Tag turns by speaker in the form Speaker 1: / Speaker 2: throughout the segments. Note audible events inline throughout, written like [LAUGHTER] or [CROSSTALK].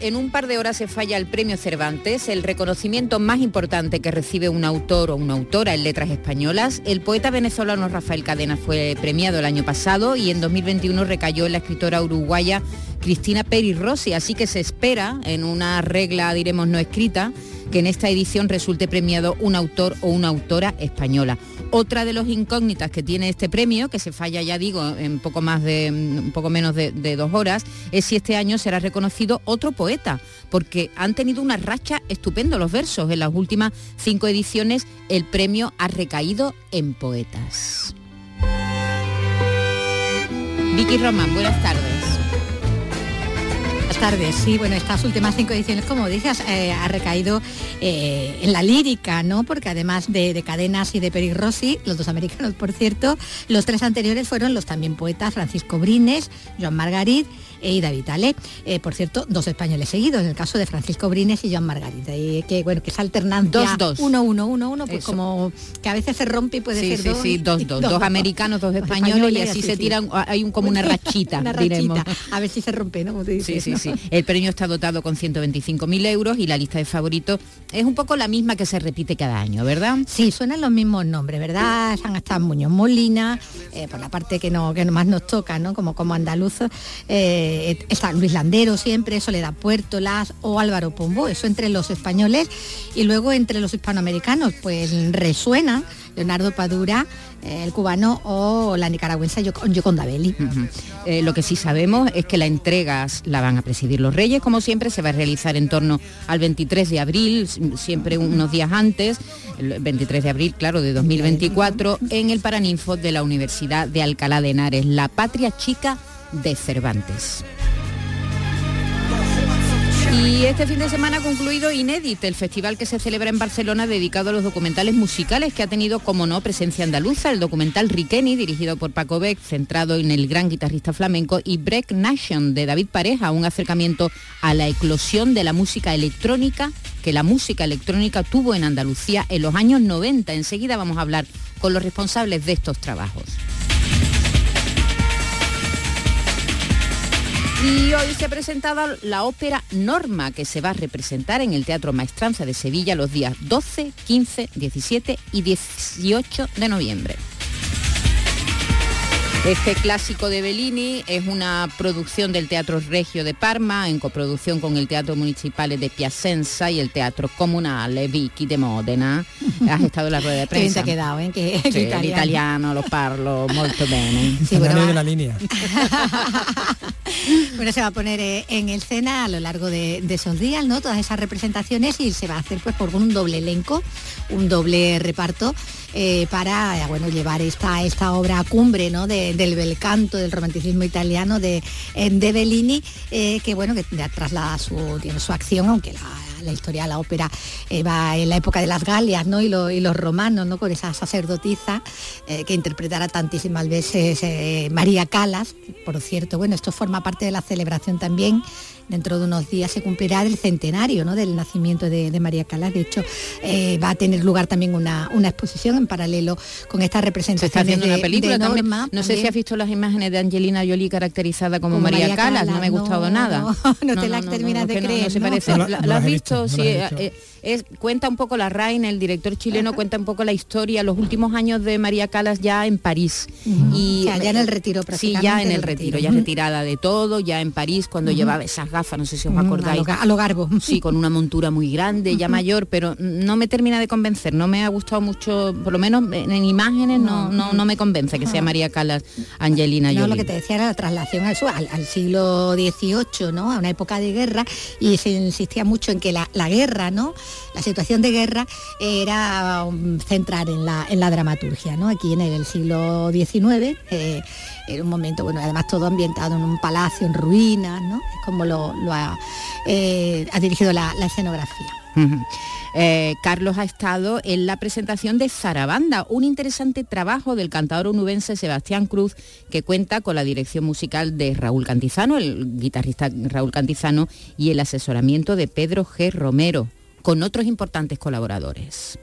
Speaker 1: En un par de horas se falla el Premio Cervantes, el reconocimiento más importante que recibe un autor o una autora en letras españolas. El poeta venezolano Rafael Cadena fue premiado el año pasado y en 2021 recayó en la escritora uruguaya Cristina Peri Rossi, así que se espera, en una regla, diremos, no escrita, que en esta edición resulte premiado un autor o una autora española. Otra de los incógnitas que tiene este premio, que se falla ya digo en poco más de un poco menos de, de dos horas, es si este año será reconocido otro poeta, porque han tenido una racha estupendo los versos. En las últimas cinco ediciones el premio ha recaído en poetas. Vicky Román, buenas tardes.
Speaker 2: Buenas tardes, sí, bueno, estas últimas cinco ediciones, como dices, eh, ha recaído eh, en la lírica, ¿no? Porque además de, de Cadenas y de Peri Rossi, los dos americanos, por cierto, los tres anteriores fueron los también poetas Francisco Brines, Joan Margarit e Ida Vitale. Eh, por cierto, dos españoles seguidos, en el caso de Francisco Brines y Joan Margarit. Y que bueno, que esa alternancia
Speaker 1: Dos, dos.
Speaker 2: uno, uno, uno, uno, pues
Speaker 1: Eso.
Speaker 2: como que a veces se rompe y puede
Speaker 1: Sí,
Speaker 2: ser
Speaker 1: sí,
Speaker 2: dos.
Speaker 1: sí, dos,
Speaker 2: y [LAUGHS]
Speaker 1: dos, dos americanos, dos españoles y así se tiran, hay un, como una rachita, [LAUGHS]
Speaker 2: una
Speaker 1: diremos.
Speaker 2: rachita. A ver si se rompe, ¿no? Como
Speaker 1: Sí,
Speaker 2: dices,
Speaker 1: sí,
Speaker 2: ¿no?
Speaker 1: sí. El premio está dotado con 125.000 euros y la lista de favoritos es un poco la misma que se repite cada año, ¿verdad?
Speaker 2: Sí, suenan los mismos nombres, ¿verdad? Están hasta Muñoz Molina, eh, por la parte que, no, que más nos toca, ¿no? Como, como andaluzos. Eh, está Luis Landero siempre, Soledad Puertolas o Álvaro Pombo, eso entre los españoles. Y luego entre los hispanoamericanos, pues resuena Leonardo Padura, eh, el cubano o la nicaragüense Yoc- Yoconda Belli.
Speaker 1: Ujú. Eh, lo que sí sabemos es que la entrega la van a presidir los Reyes, como siempre, se va a realizar en torno al 23 de abril, siempre unos días antes, el 23 de abril, claro, de 2024, en el Paraninfo de la Universidad de Alcalá de Henares, la patria chica de Cervantes. Y este fin de semana ha concluido Inédit, el festival que se celebra en Barcelona dedicado a los documentales musicales que ha tenido, como no, presencia andaluza, el documental Riqueni, dirigido por Paco Beck, centrado en el gran guitarrista flamenco, y Break Nation, de David Pareja, un acercamiento a la eclosión de la música electrónica que la música electrónica tuvo en Andalucía en los años 90. Enseguida vamos a hablar con los responsables de estos trabajos. Y hoy se ha presentado la ópera Norma, que se va a representar en el Teatro Maestranza de Sevilla los días 12, 15, 17 y 18 de noviembre. Este clásico de Bellini es una producción del Teatro Regio de Parma en coproducción con el Teatro Municipal de Piacenza y el Teatro Comunale Vicky de Modena. [LAUGHS] Has estado en la rueda de
Speaker 2: Qué bien te
Speaker 1: prensa.
Speaker 2: ha quedado, ¿eh? Que,
Speaker 1: Sí,
Speaker 2: que
Speaker 1: el italiano lo parlo molto bene.
Speaker 2: Sí, bueno,
Speaker 3: de la línea. [LAUGHS]
Speaker 2: Bueno, se va a poner eh, en escena a lo largo de, de esos días, ¿no? Todas esas representaciones y se va a hacer pues por un doble elenco, un doble reparto eh, para eh, bueno llevar esta esta obra cumbre, ¿no? De- del bel canto, del romanticismo italiano de, eh, de Bellini, eh, que bueno que traslada su tiene su acción, aunque la la historia de la ópera eh, va en la época de las Galias ¿no? y, lo- y los romanos, ¿no? con esa sacerdotisa que interpretará tantísimas veces María Calas. Por cierto, bueno, esto forma parte de la celebración también. Dentro de unos días se cumplirá el centenario ¿no? del nacimiento de, de María Calas. De hecho, eh, va a tener lugar también una, una exposición en paralelo con esta
Speaker 1: Se
Speaker 2: representación
Speaker 1: está haciendo
Speaker 2: de,
Speaker 1: una película
Speaker 2: de
Speaker 1: también.
Speaker 2: Norma,
Speaker 1: No sé
Speaker 2: también.
Speaker 1: si has visto las imágenes de Angelina Jolie caracterizada como,
Speaker 2: Como
Speaker 1: María,
Speaker 2: María
Speaker 1: Calas. No me ha gustado
Speaker 2: no,
Speaker 1: nada.
Speaker 2: no te las terminas de creer,
Speaker 1: No se parece.
Speaker 3: La-
Speaker 1: ¿La, la has visto? sí.
Speaker 3: visto.
Speaker 1: eh, es- cuenta un poco la Reina, el director chileno, cuenta un poco la historia, los últimos años de María Calas ya en París.
Speaker 2: Ujú. O sea, ya en el retiro
Speaker 1: Sí, ya en el retiro,
Speaker 2: retiro.
Speaker 1: ya retirada de todo, ya en París, cuando llevaba esas gafas, no sé si os
Speaker 2: Mm, a
Speaker 1: acordáis.
Speaker 2: lo a lo garbo.
Speaker 1: Sí, con una montura muy grande, ya mayor, pero no me termina de convencer, no me ha gustado mucho, por lo menos en, en imágenes no, no, no me convence que sea María Calas Angelina
Speaker 2: No,
Speaker 1: Jolie.
Speaker 2: lo que te decía era la traslación al, al siglo XVIII, ¿no? A una época de guerra y se insistía mucho en que la, guerra, ¿no? La situación de guerra era um, centrar en la, en la dramaturgia, ¿no? Aquí en el siglo XIX, eh, era un momento, bueno, además todo ambientado en un palacio en ruinas, ¿no? Es como lo, ha, eh, ha, dirigido la, escenografía.
Speaker 1: Eh, Carlos ha estado en la presentación de Zarabanda, un interesante trabajo del cantador unubense Sebastián Cruz, que cuenta con la dirección musical de Raúl Cantizano, el guitarrista Raúl Cantizano, y el asesoramiento de Pedro G. Romero, con otros importantes colaboradores.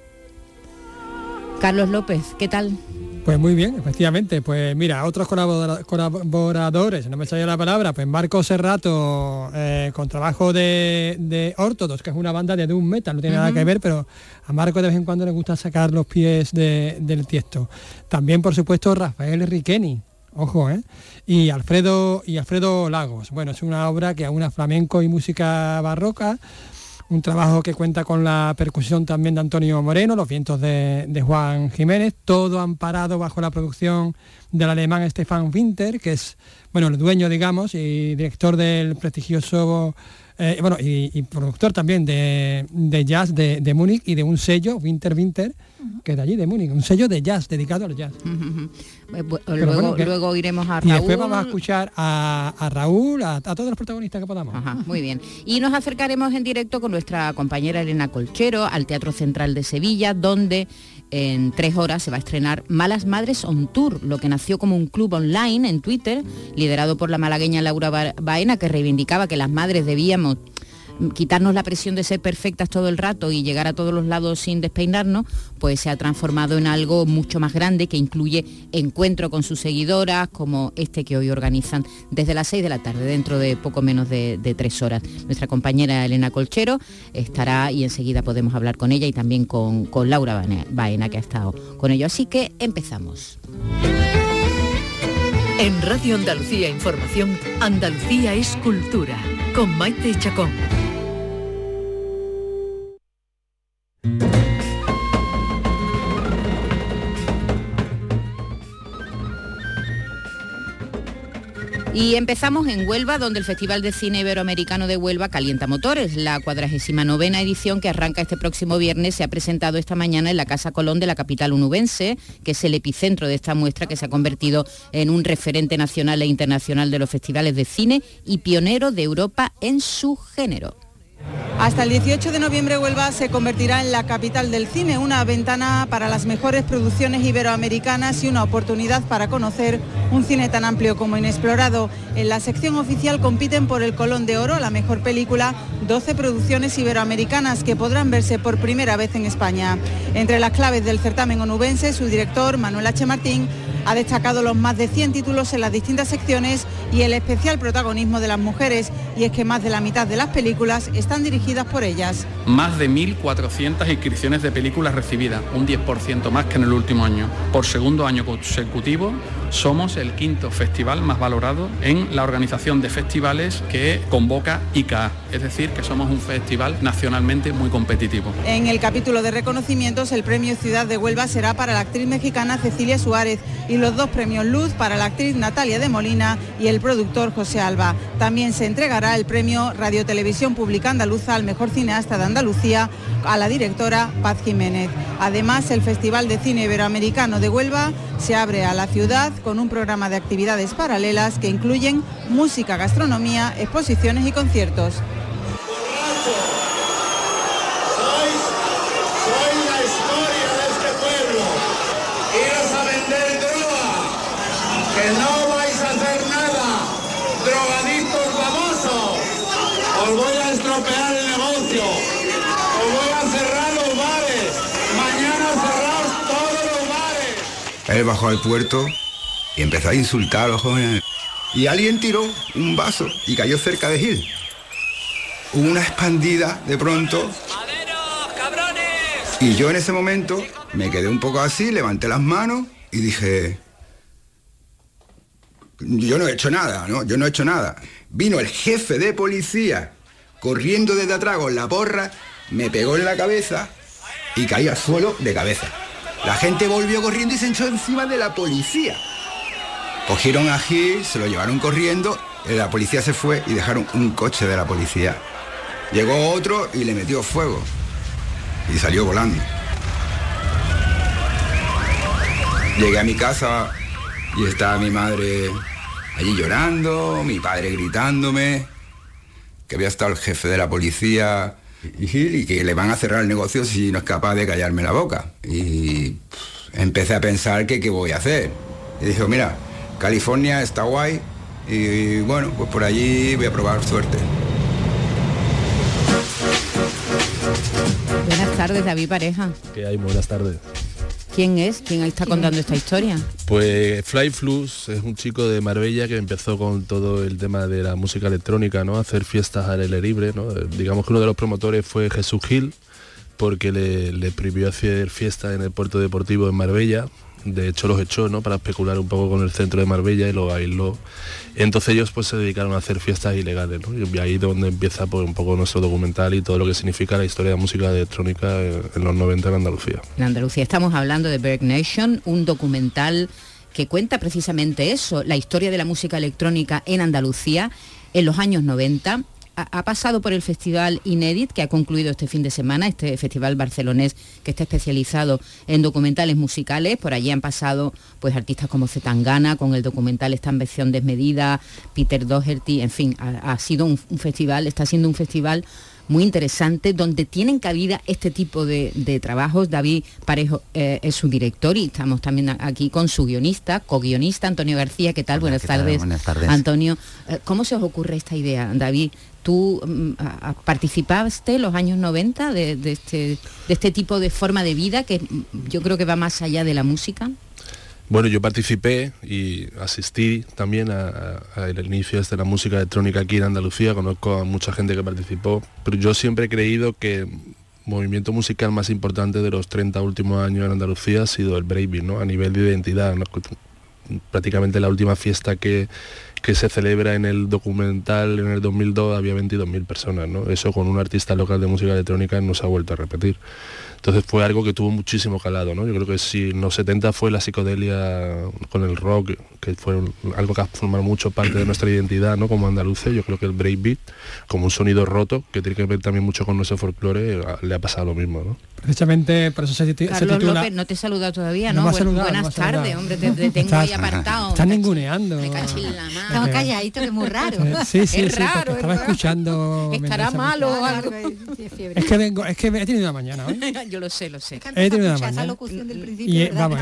Speaker 1: Carlos López, ¿qué tal?
Speaker 3: Pues muy bien, efectivamente. Pues mira, otros colaboradores, no me salía la palabra, pues Marco Serrato eh, con trabajo de, de que es una banda de Doom Metal, no tiene nada que ver, pero a Marco de vez en cuando le gusta sacar los pies del tiesto. También, por supuesto, Rafael Riqueni, ojo, ¿eh? Y Alfredo, y Alfredo Lagos. Bueno, es una obra que una flamenco y música barroca un trabajo que cuenta con la percusión también de Antonio Moreno, los vientos de, Juan Jiménez, todo amparado bajo la producción del alemán Stefan Winter, que es bueno, el dueño, digamos, y director del prestigioso eh, bueno, y, productor también de, jazz de, de Múnich y de un sello, Winter Winter, que es de allí, de Múnich, un sello de jazz, dedicado al jazz.
Speaker 1: luego, iremos a
Speaker 3: Raúl. Y después vamos a escuchar a, Raúl, a, todos los protagonistas que podamos.
Speaker 1: muy bien. Y nos acercaremos en directo con nuestra compañera Elena Colchero al Teatro Central de Sevilla, donde en tres horas se va a estrenar Malas Madres on Tour, lo que nació como un club online en Twitter, liderado por la malagueña Laura Baena, que reivindicaba que las madres debíamos quitarnos la presión de ser perfectas todo el rato y llegar a todos los lados sin despeinarnos, pues se ha transformado en algo mucho más grande que incluye encuentro con sus seguidoras, como este que hoy organizan desde las 6 de la tarde, dentro de poco menos de, tres horas. Nuestra compañera Elena Colchero estará y enseguida podemos hablar con ella y también con, con Laura Baena, que ha estado con ello. Así que empezamos.
Speaker 4: En Radio Andalucía Información, Andalucía es cultura, con Maite Chacón.
Speaker 1: Y empezamos en Huelva, donde el Festival de Cine Iberoamericano de Huelva calienta motores. La 49 edición que arranca este próximo viernes se ha presentado esta mañana en la Casa Colón de la capital unubense, que es el epicentro de esta muestra que se ha convertido en un referente nacional e internacional de los festivales de cine y pionero de Europa en su género.
Speaker 5: Hasta el 18 de noviembre Huelva se convertirá en la capital del cine, una ventana para las mejores producciones iberoamericanas y una oportunidad para conocer un cine tan amplio como inexplorado. En la sección oficial compiten por el Colón de Oro, la mejor película, 12 producciones iberoamericanas que podrán verse por primera vez en España. Entre las claves del certamen onubense, su director, Manuel H. Martín, ha destacado los más de 100 títulos en las distintas secciones y el especial protagonismo de las mujeres, y es que más de la mitad de las películas están dirigidas por ellas.
Speaker 6: Más de 1.400 inscripciones de películas recibidas, un 10% más que en el último año. Por segundo año consecutivo, somos el quinto festival más valorado en la organización de festivales que convoca ICA, es decir, que somos un festival nacionalmente muy competitivo.
Speaker 5: En el capítulo de reconocimientos, el premio Ciudad de Huelva será para la actriz mexicana Cecilia Suárez y los dos premios Luz para la actriz Natalia de Molina y el productor José Alba. También se entregará el premio Radio Televisión Pública Andaluza al mejor cineasta de Andalucía a la directora Paz Jiménez. Además, el Festival de Cine Iberoamericano de Huelva se abre a la ciudad con un programa de actividades paralelas que incluyen música, gastronomía, exposiciones y conciertos.
Speaker 7: Que no vais a hacer nada, drogadictos famosos. Os voy a estropear el negocio. Os voy a cerrar los bares. Mañana cerraos todos los bares.
Speaker 8: Él bajó al puerto y empezó a insultar a los jóvenes. Y alguien tiró un vaso y cayó cerca de Gil. Hubo una expandida de pronto. Y yo en ese momento me quedé un poco así, levanté las manos y dije, yo no he hecho nada, ¿no? Yo no he hecho nada. Vino el jefe de policía corriendo desde atrás con la porra, me pegó en la cabeza y caí al suelo de cabeza. La gente volvió corriendo y se echó encima de la policía. Cogieron a Gil, se lo llevaron corriendo, la policía se fue y dejaron un coche de la policía Llegó otro y le metió fuego. Y salió volando. Llegué a mi casa y estaba mi madre allí llorando, mi padre gritándome, que había estado el jefe de la policía y, que le van a cerrar el negocio si no es capaz de callarme la boca. Y empecé a pensar que qué voy a hacer. Y dije, mira, California está guay y bueno, pues por allí voy a probar suerte.
Speaker 1: Buenas tardes, David Pareja.
Speaker 9: ¿Qué hay? Buenas tardes.
Speaker 1: ¿Quién es? ¿Quién está contando esta historia?
Speaker 9: Pues Fly Flux es un chico de Marbella que empezó con todo el tema de la música electrónica, ¿no? Hacer fiestas al aire libre, ¿no? Digamos que uno de los promotores fue Jesús Gil, porque le, le prohibió hacer fiestas en el puerto deportivo en Marbella, de hecho los echó ¿no? para especular un poco con el centro de Marbella y lo aisló. Entonces ellos pues se dedicaron a hacer fiestas ilegales y ahí es donde empieza pues, un poco nuestro documental y todo lo que significa la historia de música electrónica en los 90 en Andalucía.
Speaker 1: En Andalucía estamos hablando de Berg Nation, un documental que cuenta precisamente eso, la historia de la música electrónica en Andalucía en los años 90 ha, pasado por el Festival Inédit, que ha concluido este fin de semana, este festival barcelonés que está especializado en documentales musicales. Por allí han pasado pues artistas como Zetangana, con el documental Esta ambición desmedida, Peter Doherty, en fin, ha, sido un, festival, está siendo un festival muy interesante donde tienen cabida este tipo de, trabajos. David Parejo eh, es su director y estamos también aquí con su guionista, co-guionista Antonio García. ¿Qué tal? Buenas, tardes.
Speaker 10: Buenas tardes.
Speaker 1: Antonio, eh, ¿cómo se os ocurre esta idea, David? ¿Tú mm, participaste los años 90 de, este, de este tipo de forma de vida que mm, yo creo que va más allá de la música?
Speaker 9: Bueno, yo participé y asistí también al inicio de la música electrónica aquí en Andalucía, conozco a mucha gente que participó, pero yo siempre he creído que el movimiento musical más importante de los 30 últimos años en Andalucía ha sido el breakbeat, ¿no? A nivel de identidad, prácticamente la última fiesta que, que se celebra en el documental en el 2002 había 22.000 personas, ¿no? Eso con un artista local de música electrónica no se ha vuelto a repetir. Entonces fue algo que tuvo muchísimo calado, ¿no? Yo creo que si en los 70 fue la psicodelia con el rock, que fue algo que ha formado mucho parte de nuestra identidad, ¿no? Como andaluces, yo creo que el breakbeat, como un sonido roto, que tiene que ver también mucho con nuestro folclore, le ha pasado lo mismo, ¿no?
Speaker 3: Precisamente por eso se,
Speaker 1: Carlos López, no te he saludado todavía, ¿no? buenas tardes, hombre, te, tengo ahí apartado.
Speaker 3: Estás ninguneando.
Speaker 1: Me Estamos
Speaker 2: calladitos, que es muy raro.
Speaker 3: Sí, sí,
Speaker 1: es
Speaker 3: sí,
Speaker 1: raro,
Speaker 3: estaba escuchando.
Speaker 1: Estará malo o algo.
Speaker 3: Es que vengo, es que he tenido una mañana hoy. [LAUGHS]
Speaker 1: Yo lo sé, lo sé.
Speaker 3: He tenido una mañana.
Speaker 2: Esa locución del principio, y,
Speaker 3: vamos,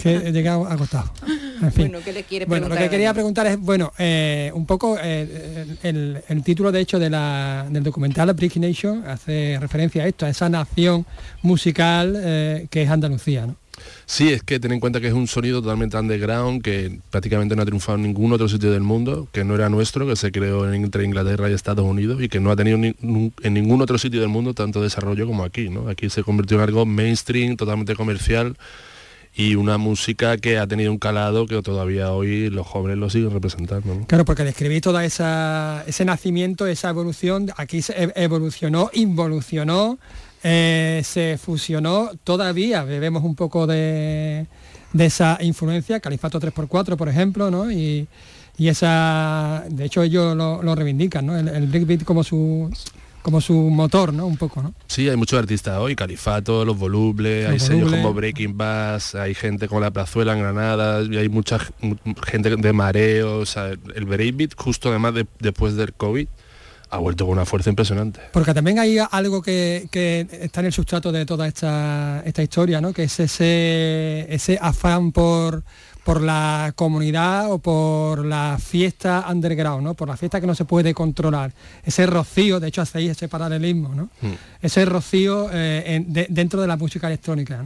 Speaker 3: que he llegado acostado. En fin.
Speaker 1: Bueno, ¿qué le quiere
Speaker 3: bueno, lo que quería preguntar es, bueno, eh, un poco eh, el, el, título de hecho de la, del documental Brick Nation hace referencia a esto, a esa nación musical eh, que es Andalucía, ¿no?
Speaker 9: Sí, es que ten en cuenta que es un sonido totalmente underground, que prácticamente no ha triunfado en ningún otro sitio del mundo, que no era nuestro, que se creó entre Inglaterra y Estados Unidos y que no ha tenido en ningún otro sitio del mundo tanto desarrollo como aquí. ¿no? Aquí se convirtió en algo mainstream, totalmente comercial y una música que ha tenido un calado que todavía hoy los jóvenes lo siguen representando.
Speaker 3: Claro, porque describí toda esa ese nacimiento, esa evolución, aquí se evolucionó, involucionó eh, se fusionó, todavía bebemos un poco de, esa influencia, Califato 3x4 por ejemplo, ¿no? Y, esa, de hecho ellos lo, reivindican, ¿no? El, el breakbeat como su como su motor, ¿no? Un poco, ¿no?
Speaker 9: Sí, hay muchos artistas hoy, Califato, Los Volubles, hay sellos como Breaking Bass, hay gente como La Plazuela en Granada, y hay mucha gente de mareo, o sea, el breakbeat justo además después del COVID ha vuelto con una fuerza impresionante.
Speaker 3: Porque también hay algo que, está en el sustrato de toda esta, esta historia, ¿no? que es ese, ese afán por, por la comunidad o por la fiesta underground, ¿no? por la fiesta que no se puede controlar. Ese rocío, de hecho hacéis ese paralelismo, ¿no? Hmm. ese rocío eh, dentro de la música electrónica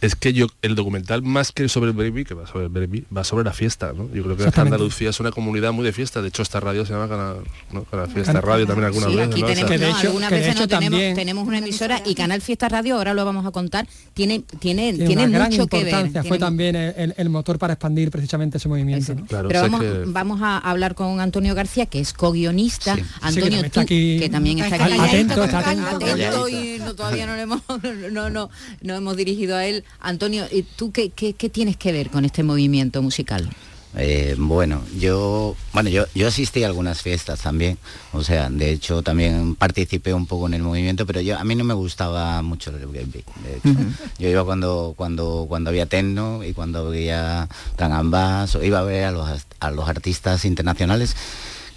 Speaker 9: es que yo el documental más que sobre el baby que va sobre el baby va sobre la fiesta ¿no? yo creo que Andalucía es una comunidad muy de fiesta. De hecho esta radio se llama Canal, ¿no? Fiesta Radio también alguna
Speaker 1: sí,
Speaker 9: vez
Speaker 1: aquí tenemos, de hecho, alguna vez no tenemos, tenemos una emisora y Canal Fiesta Radio ahora lo vamos a contar tiene tiene tiene, mucho que ver
Speaker 3: fue también el, motor para expandir precisamente ese movimiento
Speaker 1: pero vamos, vamos a hablar con Antonio García que es co-guionista Antonio tú, que también está aquí
Speaker 3: atento,
Speaker 1: atento, y todavía no, hemos, [LAUGHS] no, no, no hemos dirigido a él Antonio, ¿tú qué, tienes que ver con este movimiento musical?
Speaker 10: Eh, bueno, yo bueno yo, yo asistí a algunas fiestas también, o sea, de hecho también participé un poco en el movimiento, pero yo a mí no me gustaba mucho el. De hecho. Yo iba cuando cuando cuando había techno y cuando había Trangambas, o iba a ver a los, a los artistas internacionales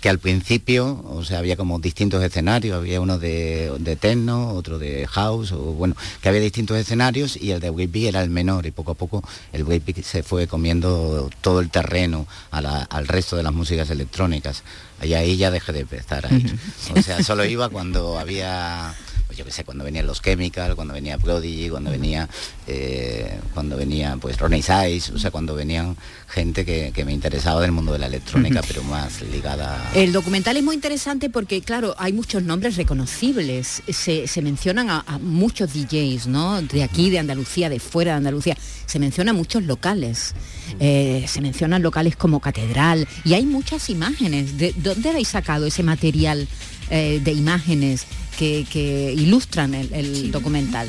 Speaker 10: que al principio, o sea, había como distintos escenarios, había uno de, de techno, otro de house, o bueno, que había distintos escenarios y el de breakbeat era el menor y poco a poco el breakbeat se fue comiendo todo el terreno a la- al resto de las músicas electrónicas. Y ahí ya dejé de empezar a ir. O sea, solo iba cuando había, pues yo qué sé, cuando venían los Chemical, cuando venía Prodigy, cuando venía, eh, cuando venía pues Ronnie Size, o sea, cuando venían gente que, que me interesaba del mundo de la electrónica, pero más ligada a...
Speaker 1: El documental es muy interesante porque, claro, hay muchos nombres reconocibles. Se, se mencionan a, a muchos DJs, ¿no? De aquí, de Andalucía, de fuera de Andalucía. Se mencionan muchos locales. Eh, se mencionan locales como Catedral. Y hay muchas imágenes. ¿De dónde habéis sacado ese material eh, de imágenes que, que ilustran el, el documental?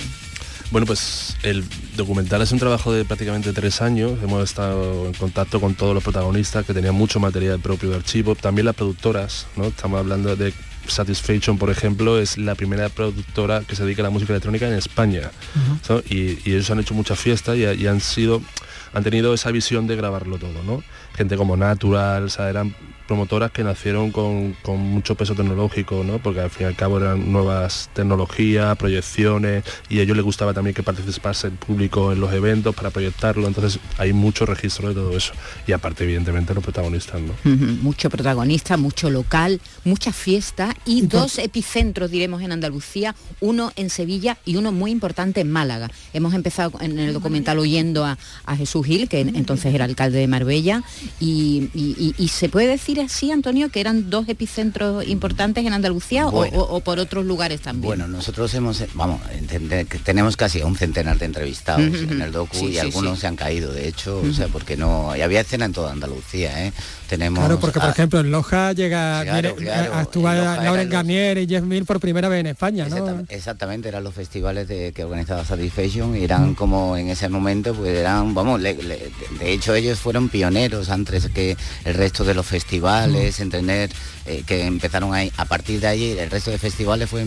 Speaker 9: Bueno, pues el documental es un trabajo de prácticamente tres años. Hemos estado en contacto con todos los protagonistas que tenían mucho material propio de archivo. También las productoras, ¿no? Estamos hablando de Satisfaction, por ejemplo, es la primera productora que se dedica a la música electrónica en España. ¿no? Y, y ellos han hecho muchas fiestas y, y han sido han tenido esa visión de grabarlo todo, ¿no? Gente como Natural, o sea, eran promotoras que nacieron con, con mucho peso tecnológico, ¿no? Porque al fin y al cabo eran nuevas tecnologías, proyecciones, y a ellos les gustaba también que participase el público en los eventos para proyectarlo, entonces hay mucho registro de todo eso. Y aparte, evidentemente, los protagonistas, ¿no?
Speaker 1: Ujú, Mucho protagonista, mucho local, mucha fiesta y dos epicentros, diremos, en Andalucía, uno en Sevilla y uno muy importante en Málaga. Hemos empezado en el documental oyendo a, a Jesús Gil, que entonces era alcalde de Marbella, y, y- y- y se puede decir así, Antonio, que eran dos epicentros importantes en Andalucía o-
Speaker 10: Bueno.
Speaker 1: o, o por otros lugares también.
Speaker 10: Bueno, nosotros hemos, vamos, tenemos casi a un centenar de entrevistados en el docu
Speaker 1: sí,
Speaker 10: y
Speaker 1: sí,
Speaker 10: algunos
Speaker 1: sí.
Speaker 10: se han caído, de hecho, o sea, porque no, y había escena en toda Andalucía, ¿eh? Tenemos
Speaker 3: Claro, porque por
Speaker 10: a-
Speaker 3: ejemplo en Loja llega
Speaker 10: Claro,
Speaker 3: viene-
Speaker 10: claro,
Speaker 3: actúa
Speaker 10: en Loja
Speaker 3: Lauren
Speaker 10: los-
Speaker 3: Garnier y Jeff Mill por primera vez en España, ¿no?
Speaker 10: Exactamente, exactamente, eran los festivales de, que organizaba Satisfaction y eran como en ese momento, pues eran, vamos, le- le- de hecho ellos fueron pioneros antes que el resto de los festivales, en tener, eh, que empezaron ahí, a partir de ahí el resto de festivales fue,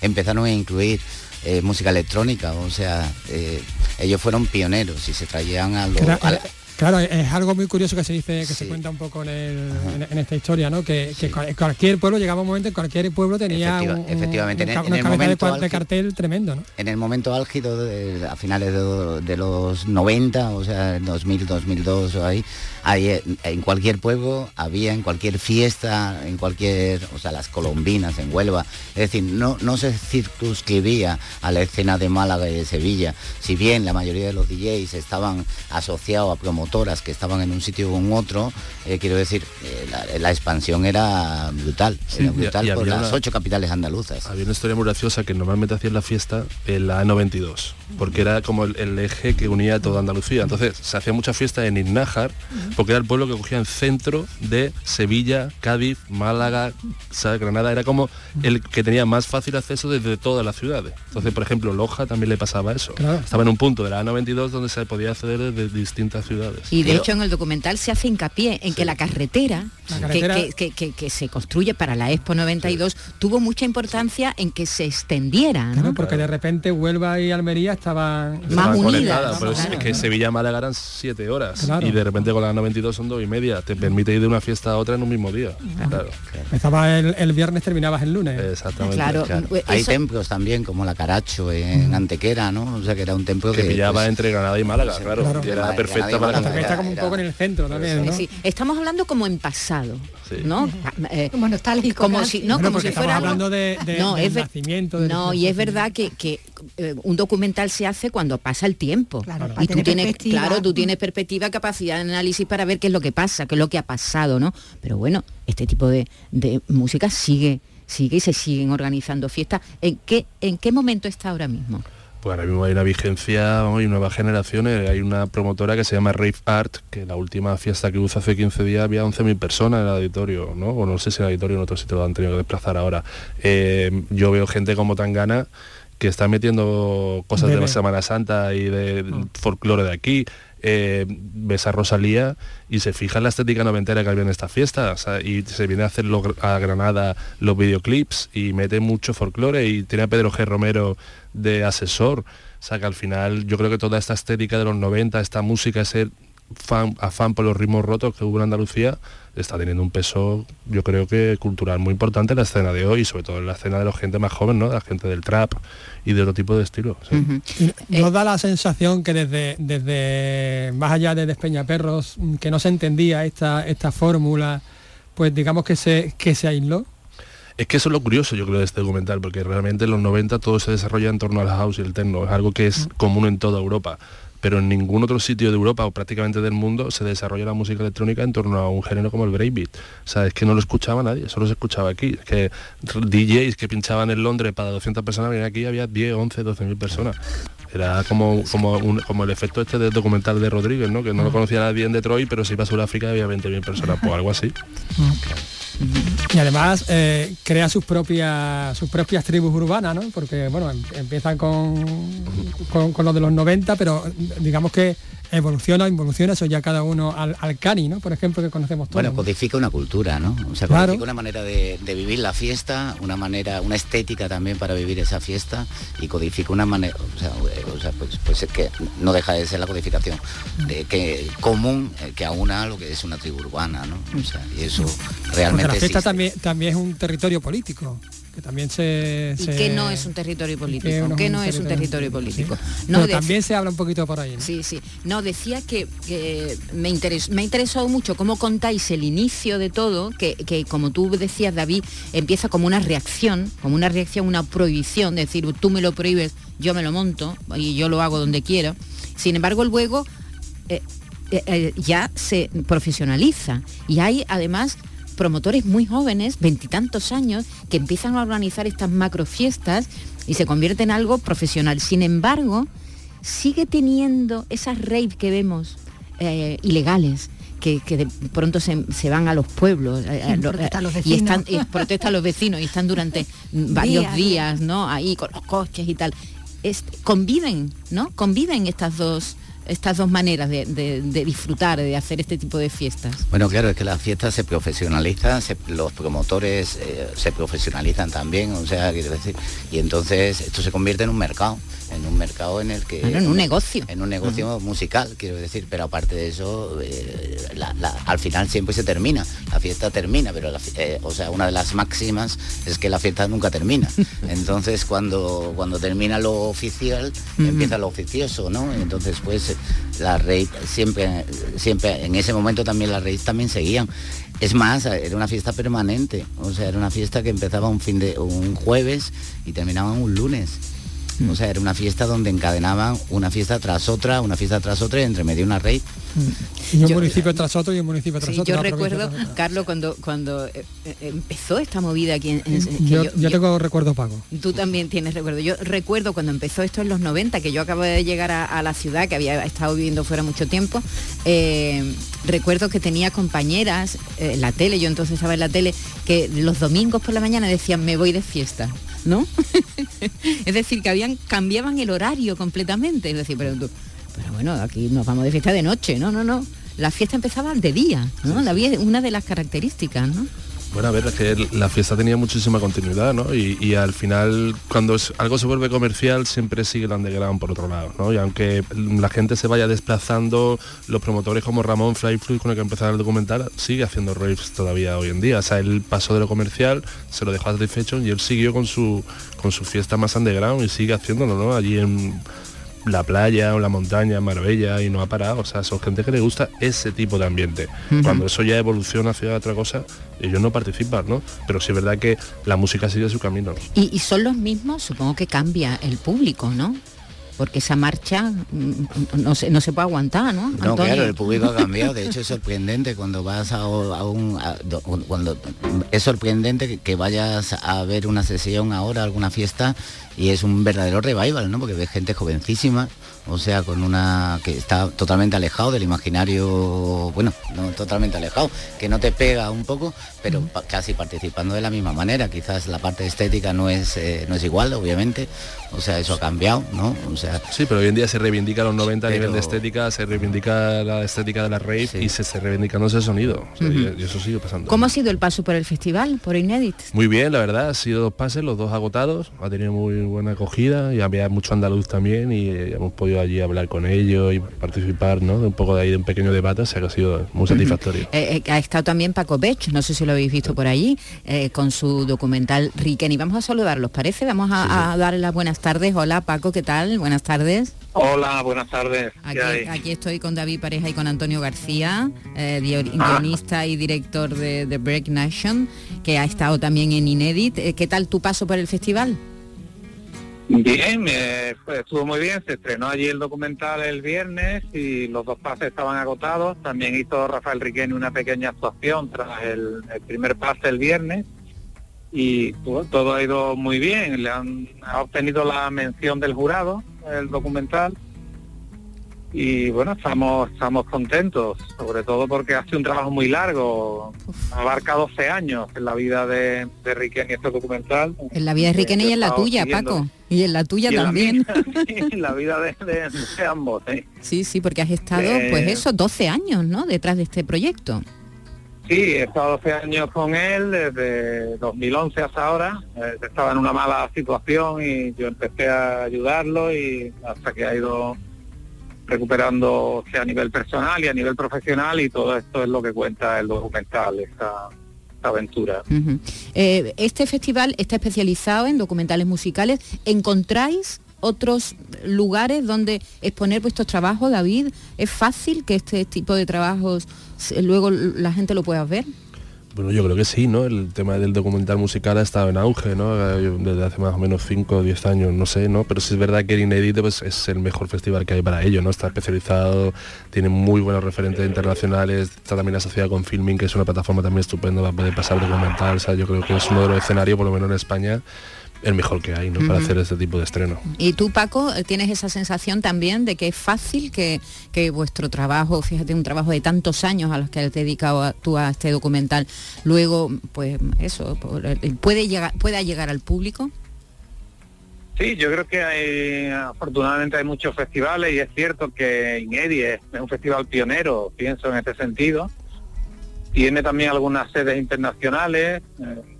Speaker 10: empezaron a incluir eh, música electrónica, o sea, eh, ellos fueron pioneros y se traían a los...
Speaker 3: Era-
Speaker 10: a la-
Speaker 3: era- Claro, es algo muy curioso que se dice, que se cuenta un poco en, el- en- en esta historia, ¿no? Que, que cual- cualquier pueblo, llegaba un momento en cualquier pueblo tenía
Speaker 10: Efectiva-
Speaker 3: un,
Speaker 10: efectivamente, en
Speaker 3: un
Speaker 10: el-
Speaker 3: ca-
Speaker 10: en
Speaker 3: una
Speaker 10: el
Speaker 3: de,
Speaker 10: momento
Speaker 3: de
Speaker 10: álgido-
Speaker 3: cartel tremendo, ¿no?
Speaker 10: en el momento álgido de- a finales de, de los 90, o sea, en 2000, 2002 o ahí, ahí eh, en cualquier pueblo había, en cualquier fiesta, en cualquier, o sea, las colombinas en Huelva, es decir, no, no se circunscribía a la escena de Málaga y de Sevilla, si bien la mayoría de los DJs estaban asociados a promotoras que estaban en un sitio u otro, eh, quiero decir, eh, la, la expansión era brutal,
Speaker 9: Sí,
Speaker 10: era brutal
Speaker 9: y
Speaker 10: por las
Speaker 9: una-
Speaker 10: ocho capitales andaluzas.
Speaker 9: Había una historia muy graciosa que normalmente hacían la fiesta en la A92, porque era como el, el eje que unía a toda Andalucía. Entonces se hacía mucha fiesta en Iznájar, porque era el pueblo que cogía el centro de Sevilla, Cádiz, Málaga, ¿sabes? Granada. Era como el que tenía más fácil acceso desde todas las ciudades. Entonces, por ejemplo, Loja también le pasaba eso.
Speaker 3: Claro.
Speaker 9: Estaba en un punto de la A92 donde se podía acceder desde distintas ciudades.
Speaker 1: Y de
Speaker 9: Pero-
Speaker 1: hecho en el documental se hace hincapié en que la carretera,
Speaker 3: La
Speaker 1: que-
Speaker 3: carretera-
Speaker 1: Que, que- que- que se construye para la Expo 92 tuvo mucha importancia en que se extendiera, ¿no?
Speaker 3: Claro, porque de repente Huelva y Almería estaban
Speaker 1: Más
Speaker 9: Estaban
Speaker 1: unidas,
Speaker 9: pero es
Speaker 1: Claro.
Speaker 9: que Sevilla-Málaga eran siete horas
Speaker 3: Claro.
Speaker 9: y de repente con la 92 son dos y media. Te permite ir de una fiesta a otra en un mismo día. Claro.
Speaker 3: Empezaba el, el viernes, terminabas el lunes.
Speaker 9: Exactamente.
Speaker 1: Claro, eh,
Speaker 10: Hay
Speaker 1: eso-
Speaker 10: templos también, como la Caracho en Antequera, ¿no? O sea, que era un templo
Speaker 9: que
Speaker 10: que...
Speaker 9: pillaba
Speaker 10: pues,
Speaker 9: entre Granada y Málaga,
Speaker 10: Sí,
Speaker 9: claro, era perfecta para
Speaker 3: Está como un poco en el centro también, ¿no?
Speaker 1: Sí, estamos hablando como en pasado,
Speaker 9: Sí.
Speaker 1: ¿no? Eh,
Speaker 2: Como nostálgico.
Speaker 1: como si no
Speaker 3: Bueno,
Speaker 1: como si
Speaker 3: estamos
Speaker 1: fuera algo-
Speaker 3: hablando de, de-
Speaker 1: no,
Speaker 3: del
Speaker 1: es ver-
Speaker 3: nacimiento. del-
Speaker 1: no y es verdad que, que, eh, un documental se hace cuando pasa el tiempo
Speaker 2: Claro,
Speaker 1: y tú tienes claro tú tienes perspectiva capacidad de análisis para ver qué es lo que pasa qué es lo que ha pasado no pero bueno este tipo de, de música sigue sigue y se siguen organizando fiestas en qué en qué momento está ahora mismo
Speaker 9: Pues ahora mismo hay una vigencia, vamos, y nuevas generaciones. Hay una promotora que se llama Rave Art, que la última fiesta que hizo hace 15 días había 11.000 personas en el auditorio, ¿no? O no sé si en el auditorio en otro sitio lo han tenido que desplazar ahora. Eh, yo veo gente como Tangana que está metiendo cosas de la Semana Santa y de folclore de aquí, eh, ves a Rosalía y se fija en la estética noventera que había en esta fiesta y se viene a hacer a Granada los videoclips y mete mucho folclore y tiene a Pedro G. Romero de asesor. O sea que al final yo creo que toda esta estética de los 90, esta música, ese fan, afán por los ritmos rotos que hubo en Andalucía, está teniendo un peso, yo creo que cultural muy importante en la escena de hoy, sobre todo en la escena de la gente más joven, ¿no? De la gente del trap y de otro tipo de sí.
Speaker 3: Y Nos da la sensación que desde, desde más allá de Despeñaperros, mm, que no se entendía esta, esta fórmula, pues digamos que se, que se aisló.
Speaker 9: Es que eso es lo curioso, yo creo, de este documental, porque realmente en los 90 todo se desarrolla en torno al house y el techno, es algo que es común en toda Europa, pero en ningún otro sitio de Europa o prácticamente del mundo se desarrolla la música electrónica en torno a un género como el breakbeat. O sea, es que no lo escuchaba nadie, solo se escuchaba aquí. Es que DJs que pinchaban en Londres para 200 personas, venían aquí había 10, 11, 12 mil personas. Era como, como, un- como el efecto este del documental de Rodríguez, ¿no? Que no lo conocía nadie en Detroit, pero se iba a Sudáfrica y había 20.000 personas, pues algo así.
Speaker 3: Y además eh, crea sus propias sus propias tribus urbanas, ¿no? Porque bueno, em- empiezan con, con, con lo de los 90, pero digamos que evoluciona, involuciona, eso ya cada uno al, al cani, ¿no? Por ejemplo, que conocemos todos.
Speaker 10: Bueno,
Speaker 3: ¿no?
Speaker 10: codifica una cultura, ¿no? O sea,
Speaker 3: Claro.
Speaker 10: codifica una manera de, de vivir la fiesta, una manera, una estética también para vivir esa fiesta y codifica una manera, o sea, o sea, pues, pues es que no deja de ser la codificación de que común eh, que aúna lo que es una tribu urbana, ¿no? O sea, y eso
Speaker 3: Porque
Speaker 10: realmente
Speaker 3: la fiesta
Speaker 10: existe.
Speaker 3: también, también es un territorio político, que también se...
Speaker 1: ¿Y
Speaker 3: se-
Speaker 1: qué no es un territorio político?
Speaker 3: que
Speaker 1: ¿Qué no es un territorio político? No,
Speaker 3: Pero
Speaker 1: de-
Speaker 3: también se habla un poquito por ahí. ¿no?
Speaker 1: Sí, sí. No, decía que, que me, interes- me ha interesado mucho cómo contáis el inicio de todo, que, que como tú decías, David, empieza como una reacción, como una reacción, una prohibición, es decir, tú me lo prohíbes, yo me lo monto y yo lo hago donde quiero. Sin embargo, luego eh, eh, eh, ya se profesionaliza y hay además promotores muy jóvenes, veintitantos años, que empiezan a organizar estas macrofiestas y se convierte en algo profesional. Sin embargo, sigue teniendo esas raves que vemos eh, ilegales. Que, que de pronto se, se van a los pueblos eh,
Speaker 2: Sí,
Speaker 1: lo-
Speaker 2: protestan los
Speaker 1: y están y [LAUGHS] protestan los vecinos y están durante varios
Speaker 2: Días,
Speaker 1: días, ¿no? Ahí con los coches y tal. Es- conviven, ¿no? Conviven estas dos estas dos maneras de, de- de disfrutar, de hacer este tipo de fiestas.
Speaker 10: Bueno, claro, es que la fiesta se profesionaliza, se- los promotores eh, se profesionalizan también, o sea, quiero decir, y entonces esto se convierte en un mercado, en un mercado en el que...
Speaker 1: En un negocio.
Speaker 10: En un negocio musical, quiero decir, pero aparte de eso, eh, la- la- al final siempre se termina, la fiesta termina, pero, la eh, o sea, una de las máximas es que la fiesta nunca termina. [LAUGHS] Entonces, cuando, cuando termina lo oficial, empieza lo oficioso, ¿no? Entonces, pues, la rey siempre, siempre, en ese momento también las reyes también seguían. Es más, era una fiesta permanente, o sea, era una fiesta que empezaba un fin de un jueves y terminaba un lunes. O sea, era una fiesta donde encadenaban una fiesta tras otra, una fiesta tras otra y entre medio una rey.
Speaker 3: Y un municipio tras otro y un municipio tras
Speaker 1: Sí,
Speaker 3: otro.
Speaker 1: yo recuerdo. Carlos, cuando, cuando eh, eh, empezó esta movida aquí en, en-
Speaker 3: Yo,
Speaker 1: yo-
Speaker 3: yo
Speaker 1: yo-
Speaker 3: tengo recuerdo pago.
Speaker 1: Tú también tienes recuerdo. Yo recuerdo cuando empezó esto en los 90, que yo acabo de llegar a, a la ciudad, que había estado viviendo fuera mucho tiempo. eh, recuerdo que tenía compañeras eh, en la tele, yo entonces estaba en la tele, que los domingos por la mañana decían me voy de fiesta. ¿No? [LAUGHS] es decir, que habían, cambiaban el horario completamente. Es decir, pero, tú- pero bueno, aquí nos vamos de fiesta de noche. No, no, no. La fiesta empezaba de día, ¿no? La vi- una de las características, ¿no?
Speaker 9: Bueno, a ver, es que la fiesta tenía muchísima continuidad, ¿no? Y, y al final, cuando es- algo se vuelve comercial, siempre sigue el underground por otro lado, ¿no? Y aunque la gente se vaya desplazando, los promotores como Ramón Flyfruit, con el que empezaba el documental, sigue haciendo raves todavía hoy en día. O sea, él pasó de lo comercial, se lo dejó satisfecho y él siguió con su, con su fiesta más underground y sigue haciéndolo, ¿no? Allí en la playa o la montaña, Marbella, y no ha parado. O sea, son gente que le gusta ese tipo de ambiente. Cuando eso ya evoluciona hacia otra cosa, ellos no participan, ¿no? Pero sí es verdad que la música sigue su camino.
Speaker 1: Y, y son los mismos, supongo que cambia el público, ¿no? Porque esa marcha mm, no se, no se puede aguantar, ¿no?
Speaker 10: No, claro, el público ha cambiado. De [LAUGHS] hecho, es sorprendente cuando vas a, un... cuando es sorprendente que, vayas a ver una sesión ahora, alguna fiesta, y es un verdadero revival, ¿no? Porque ves gente jovencísima, o sea, con una que está totalmente alejado del imaginario, bueno, no totalmente alejado, que no te pega un poco, pero casi participando de la misma manera. Quizás la parte estética no es, eh, no es igual, obviamente, o sea, eso ha cambiado, ¿no? O sea,
Speaker 9: sí, pero hoy en día se reivindica los 90 a nivel de estética, se reivindica la estética de la rave y se, se reivindica ese sonido. y, eso sigue pasando.
Speaker 1: ¿Cómo ha sido el paso por el festival, por Inédit?
Speaker 9: Muy bien, la verdad, ha sido dos pases, los dos agotados, ha tenido muy buena acogida y había mucho andaluz también y hemos podido allí hablar con ellos y participar, ¿no? De un poco de ahí de un pequeño debate, o sea que ha sido muy satisfactorio.
Speaker 1: Eh, eh, ha estado también Paco Bech, no sé si lo habéis visto por allí, eh, con su documental Riken. Y vamos a saludarlos, ¿parece? Vamos a, darle las buenas tardes. Hola Paco, ¿qué tal? Buenas tardes.
Speaker 11: Hola, buenas tardes.
Speaker 1: Aquí, estoy con David Pareja y con Antonio García, eh, ah. guionista y director de, The Break Nation, que ha estado también en Inédit. ¿Qué tal tu paso por el festival?
Speaker 11: Bien, estuvo muy bien, se estrenó allí el documental el viernes y los dos pases estaban agotados. También hizo Rafael Riqueni una pequeña actuación tras el, primer pase el viernes y todo, ha ido muy bien. Le han ha obtenido la mención del jurado el documental y bueno, estamos, estamos contentos, sobre todo porque hace un trabajo muy largo, abarca 12 años en la vida de, de Riqueni este documental.
Speaker 1: En la vida de Riqueni y en la tuya, Paco. Y en la tuya también. [LAUGHS]
Speaker 11: En la, vida de, ambos.
Speaker 1: ¿sí? sí, porque has estado, pues eh, eso, 12 años, ¿no? Detrás de este proyecto.
Speaker 11: Sí, he estado 12 años con él, desde 2011 hasta ahora. Eh, estaba en una mala situación y yo empecé a ayudarlo y hasta que ha ido recuperándose a nivel personal y a nivel profesional y todo esto es lo que cuenta el documental, esta, aventura.
Speaker 1: Eh, este festival está especializado en documentales musicales. ¿Encontráis otros lugares donde exponer vuestros trabajos, David? ¿Es fácil que este tipo de trabajos luego la gente lo pueda ver?
Speaker 9: Bueno, yo creo que sí, ¿no? El tema del documental musical ha estado en auge, ¿no? Desde hace más o menos 5 o 10 años, no sé, ¿no? Pero sí es verdad que el Inédito pues, es el mejor festival que hay para ello, ¿no? Está especializado, tiene muy buenos referentes internacionales, está también asociado con Filming, que es una plataforma también estupenda para poder pasar documental, o sea, yo creo que es uno de los escenarios, por lo menos en España, el mejor que hay ¿no? para hacer este tipo de estreno.
Speaker 1: Y tú, Paco, tienes esa sensación también de que es fácil que, que vuestro trabajo, fíjate, un trabajo de tantos años a los que has dedicado tú a este documental, luego, pues eso, puede llegar, pueda llegar al público.
Speaker 11: Sí, yo creo que hay, afortunadamente hay muchos festivales y es cierto que Inedi es, un festival pionero, pienso en este sentido. Tiene también algunas sedes internacionales. Eh,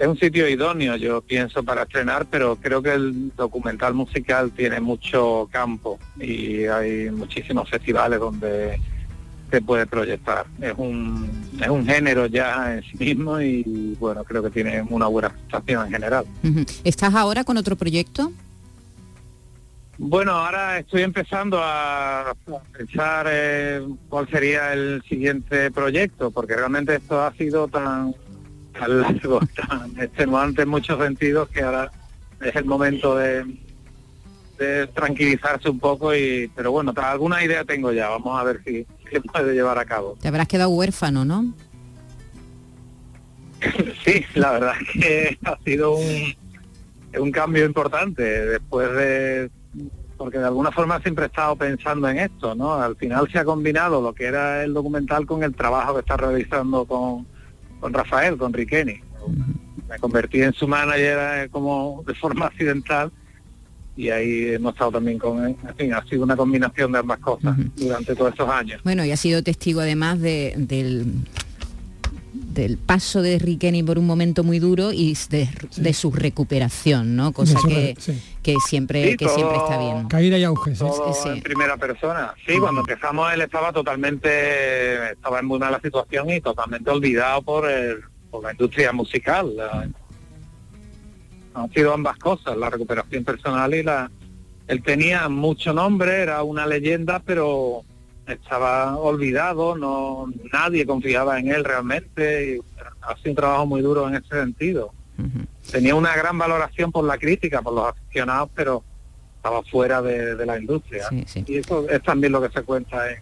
Speaker 11: es un sitio idóneo, yo pienso, para estrenar, pero creo que el documental musical tiene mucho campo y hay muchísimos festivales donde se puede proyectar. Es un, es un género ya en sí mismo y bueno, creo que tiene una buena presentación en general.
Speaker 1: ¿Estás ahora con otro proyecto?
Speaker 11: Bueno, ahora estoy empezando a pensar eh, cuál sería el siguiente proyecto, porque realmente esto ha sido tan tan largo, [LAUGHS] tan extenuante en muchos sentidos que ahora es el momento de, de tranquilizarse un poco y pero bueno, alguna idea tengo ya, vamos a ver si se puede llevar a cabo.
Speaker 1: Te habrás quedado huérfano, ¿no? [LAUGHS]
Speaker 11: sí, la verdad es que ha sido un, un cambio importante después de porque de alguna forma siempre he estado pensando en esto, ¿no? Al final se ha combinado lo que era el documental con el trabajo que está realizando con, con Rafael, con Riqueni. Me convertí en su manager eh, como de forma accidental y ahí hemos estado también con él. En fin, ha sido una combinación de ambas cosas durante todos estos años.
Speaker 1: Bueno, y ha sido testigo además de, del del paso de Riqueni por un momento muy duro y de, su recuperación, ¿no? Cosa que, que, siempre que siempre está bien.
Speaker 3: Caída y auge,
Speaker 11: en primera persona. Sí, cuando empezamos él estaba totalmente, estaba en muy mala situación y totalmente olvidado por, por la industria musical. Han sido ambas cosas, la recuperación personal y la... Él tenía mucho nombre, era una leyenda, pero estaba olvidado, no nadie confiaba en él realmente y hace un trabajo muy duro en ese sentido. Tenía una gran valoración por la crítica, por los aficionados, pero estaba fuera de, de la industria.
Speaker 1: Sí, sí.
Speaker 11: Y eso es también lo que se cuenta en,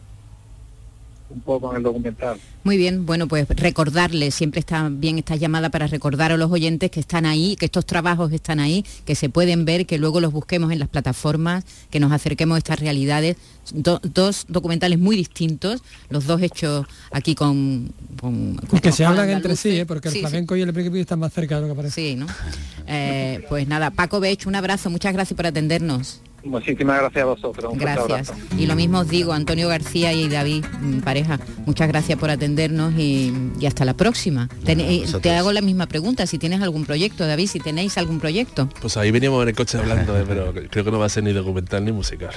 Speaker 11: un poco en el documental.
Speaker 1: Muy bien, bueno, pues recordarles, siempre está bien esta llamada para recordar a los oyentes que están ahí, que estos trabajos están ahí, que se pueden ver, que luego los busquemos en las plataformas, que nos acerquemos a estas realidades. Do- dos documentales muy distintos, los dos hechos aquí con... con- con
Speaker 3: Y que se hablan entre sí, ¿eh? porque el
Speaker 1: Sí, sí.
Speaker 3: flamenco y el principio están más cerca de lo que parece.
Speaker 1: Sí, ¿no? Eh, pues nada, Paco Bech, un abrazo, muchas gracias por atendernos.
Speaker 11: Muchísimas gracias a vosotros. Un
Speaker 1: Gracias. Y lo mismo os digo, Antonio García y David, mm, pareja, muchas gracias por atendernos y, y hasta la próxima. Ten- eh, te hago la misma pregunta, si tienes algún proyecto, David, si tenéis algún proyecto.
Speaker 9: Pues ahí veníamos en el coche hablando, eh, pero [LAUGHS] creo que no va a ser ni documental ni musical.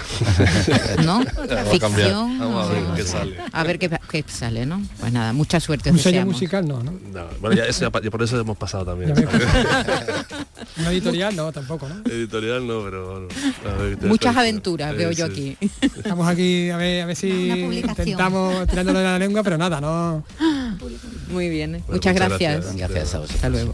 Speaker 9: [LAUGHS]
Speaker 1: ¿No?
Speaker 9: Vamos a cambiar.
Speaker 1: Ficción.
Speaker 9: Vamos a ver qué sale.
Speaker 1: A ver qué, qué sale, ¿no? Pues nada, mucha suerte.
Speaker 3: Un sello musical no, ¿no?
Speaker 9: No, bueno, ya, eso por eso hemos pasado también. [LAUGHS]
Speaker 3: Una editorial no, tampoco, ¿no?
Speaker 9: Editorial no, pero bueno. a ver,
Speaker 1: Muchas aventuras veo yo aquí.
Speaker 3: Estamos aquí a ver, a ver si intentamos tirándolo de la lengua, pero nada, no.
Speaker 1: Muy bien, ¿eh?
Speaker 9: Bueno,
Speaker 1: muchas,
Speaker 9: muchas
Speaker 1: gracias.
Speaker 9: gracias.
Speaker 10: Gracias a vosotros.
Speaker 1: Hasta luego.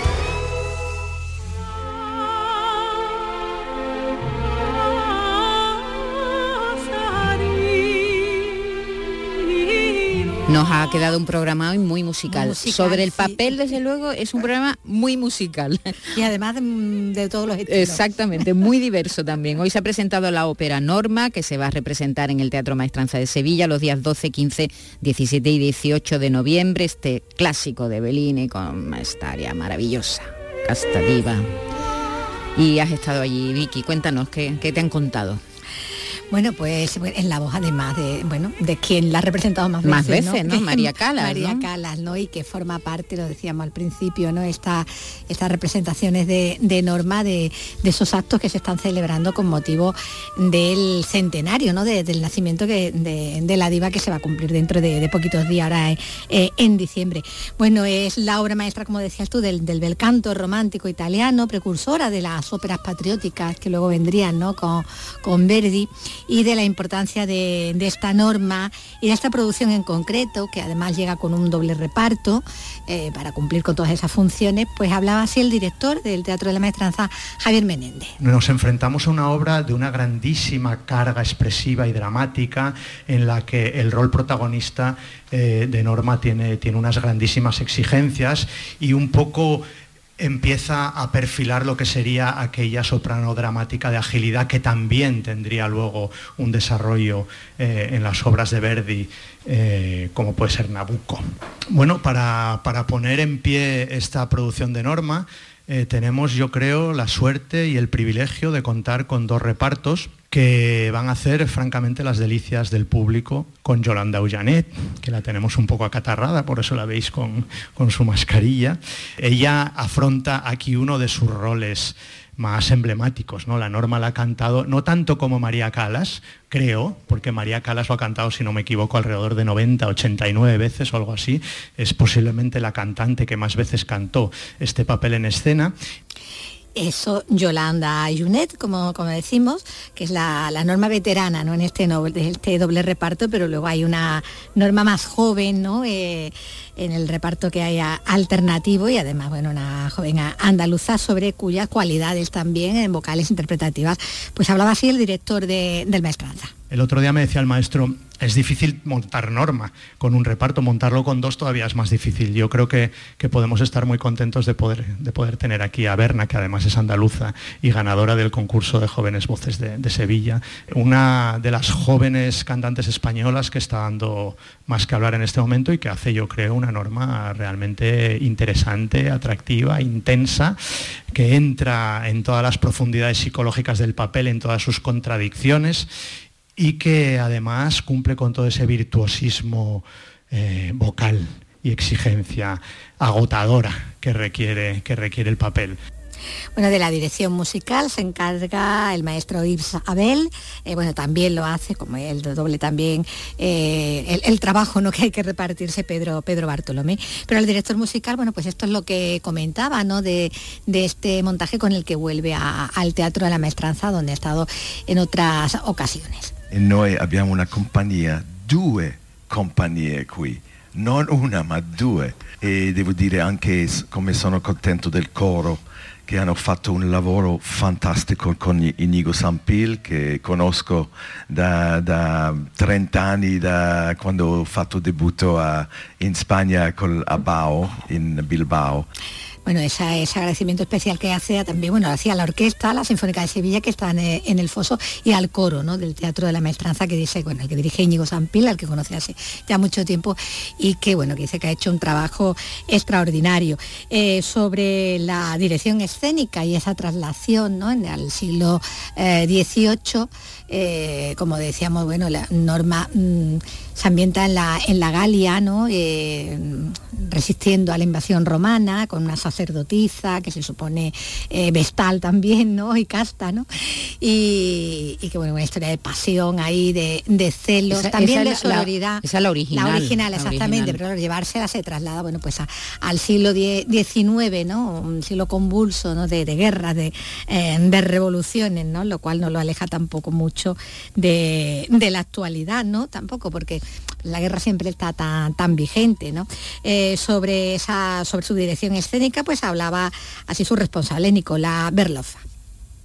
Speaker 1: Nos ha quedado un programa hoy muy musical.
Speaker 2: Musical,
Speaker 1: Sobre el
Speaker 2: sí.
Speaker 1: papel, desde luego, es un programa muy musical.
Speaker 2: Y además de, de todos los estilos.
Speaker 1: Exactamente, muy diverso también. Hoy se ha presentado la ópera Norma, que se va a representar en el Teatro Maestranza de Sevilla los días 12, 15, 17 y 18 de noviembre. Este clásico de Bellini con esta aria maravillosa, Casta Diva. Y has estado allí, Vicky, cuéntanos, ¿qué, qué te han contado?
Speaker 2: Bueno, pues en la voz además de, bueno, de quien la ha representado más,
Speaker 1: Más
Speaker 2: veces,
Speaker 1: veces, ¿no? [LAUGHS] María Calas,
Speaker 2: María
Speaker 1: ¿no?
Speaker 2: Calas, ¿no? Y que forma parte, lo decíamos al principio, ¿no? Esta, estas representaciones de, de Norma, de, de esos actos que se están celebrando con motivo del centenario, ¿no? De- del nacimiento que, de, de la diva que se va a cumplir dentro de, de poquitos días, ahora eh, en diciembre. Bueno, es la obra maestra, como decías tú, del, del bel canto romántico italiano, precursora de las óperas patrióticas que luego vendrían, ¿no? Con, con Verdi y de la importancia de, esta norma y de esta producción en concreto, que además llega con un doble reparto eh, para cumplir con todas esas funciones, pues hablaba así el director del Teatro de la Maestranza, Javier Menéndez.
Speaker 12: Nos enfrentamos a una obra de una grandísima carga expresiva y dramática en la que el rol protagonista eh, de Norma tiene, tiene unas grandísimas exigencias y un poco empieza a perfilar lo que sería aquella soprano dramática de agilidad que también tendría luego un desarrollo eh, en las obras de Verdi, eh, como puede ser Nabucco. Bueno, para, para poner en pie esta producción de Norma, eh, tenemos, yo creo, la suerte y el privilegio de contar con dos repartos que van a hacer francamente las delicias del público con Yolanda Ullanet, que la tenemos un poco acatarrada, por eso la veis con, con su mascarilla. Ella afronta aquí uno de sus roles más emblemáticos, ¿no? La Norma la ha cantado, no tanto como María Calas, creo, porque María Calas lo ha cantado, si no me equivoco, alrededor de 90, 89 veces o algo así. Es posiblemente la cantante que más veces cantó este papel en escena.
Speaker 2: Eso, Yolanda Junet, como, como decimos, que es la, la norma veterana ¿no? en este, de este doble reparto, pero luego hay una norma más joven ¿no? Eh, en el reparto que hay a- alternativo y además bueno, una joven andaluza sobre cuyas cualidades también en vocales interpretativas, pues hablaba así el director de- del Maestranza.
Speaker 12: El otro día me decía el maestro, es difícil montar norma con un reparto, montarlo con dos todavía es más difícil. Yo creo que, podemos estar muy contentos de poder, de poder tener aquí a Berna, que además es andaluza y ganadora del concurso de jóvenes voces de, de Sevilla, una de las jóvenes cantantes españolas que está dando más que hablar en este momento y que hace, yo creo, una norma realmente interesante, atractiva, intensa, que entra en todas las profundidades psicológicas del papel, en todas sus contradicciones y que además cumple con todo ese virtuosismo eh, vocal y exigencia agotadora que requiere, que requiere el papel.
Speaker 2: Bueno, de la dirección musical se encarga el maestro Yves Abel, eh, bueno, también lo hace, como el doble también, eh, el, trabajo ¿no? [LAUGHS] que hay que repartirse Pedro, Pedro Bartolomé. Pero el director musical, bueno, pues esto es lo que comentaba, ¿no? De, este montaje con el que vuelve al Teatro de la Maestranza, donde ha estado en otras ocasiones.
Speaker 13: Noi abbiamo una compagnia, due compagnie qui, non una ma due. E devo dire anche come sono contento del coro che hanno fatto un lavoro fantastico con Inigo Sampil che conosco da, da 30 anni, da quando ho fatto debutto a, in Spagna con Abao, in Bilbao.
Speaker 2: Bueno, ese agradecimiento especial que hace también, bueno, hacía la orquesta, la Sinfónica de Sevilla, que está en, el foso, y al coro ¿no? del Teatro de la Maestranza, que dice, bueno, el que dirige Íñigo Sampil, al que conoce hace ya mucho tiempo, y que, bueno, que dice que ha hecho un trabajo extraordinario. Eh, sobre la dirección escénica y esa traslación ¿no? en el siglo XVIII, eh, eh, como decíamos, bueno, la norma mm, se ambienta en la, en la Galia, ¿no? Eh, resistiendo a la invasión romana, con una sacerdotisa que se supone eh, vestal también, ¿no? Y casta, ¿no? Y, que bueno, una historia de pasión ahí, de, celos, también de sororidad.
Speaker 1: esa es la original.
Speaker 2: La original, exactamente, pero llevársela se traslada, bueno, pues al siglo XIX, ¿no? Un siglo convulso, ¿no? De, de guerras, de, de revoluciones, ¿no? Lo cual no lo aleja tampoco mucho de, la actualidad, ¿no? Tampoco, porque la guerra siempre está tan, tan vigente, ¿no? Eh, sobre, esa, sobre su dirección escénica, pues hablaba así su responsable, Nicolás Berlofa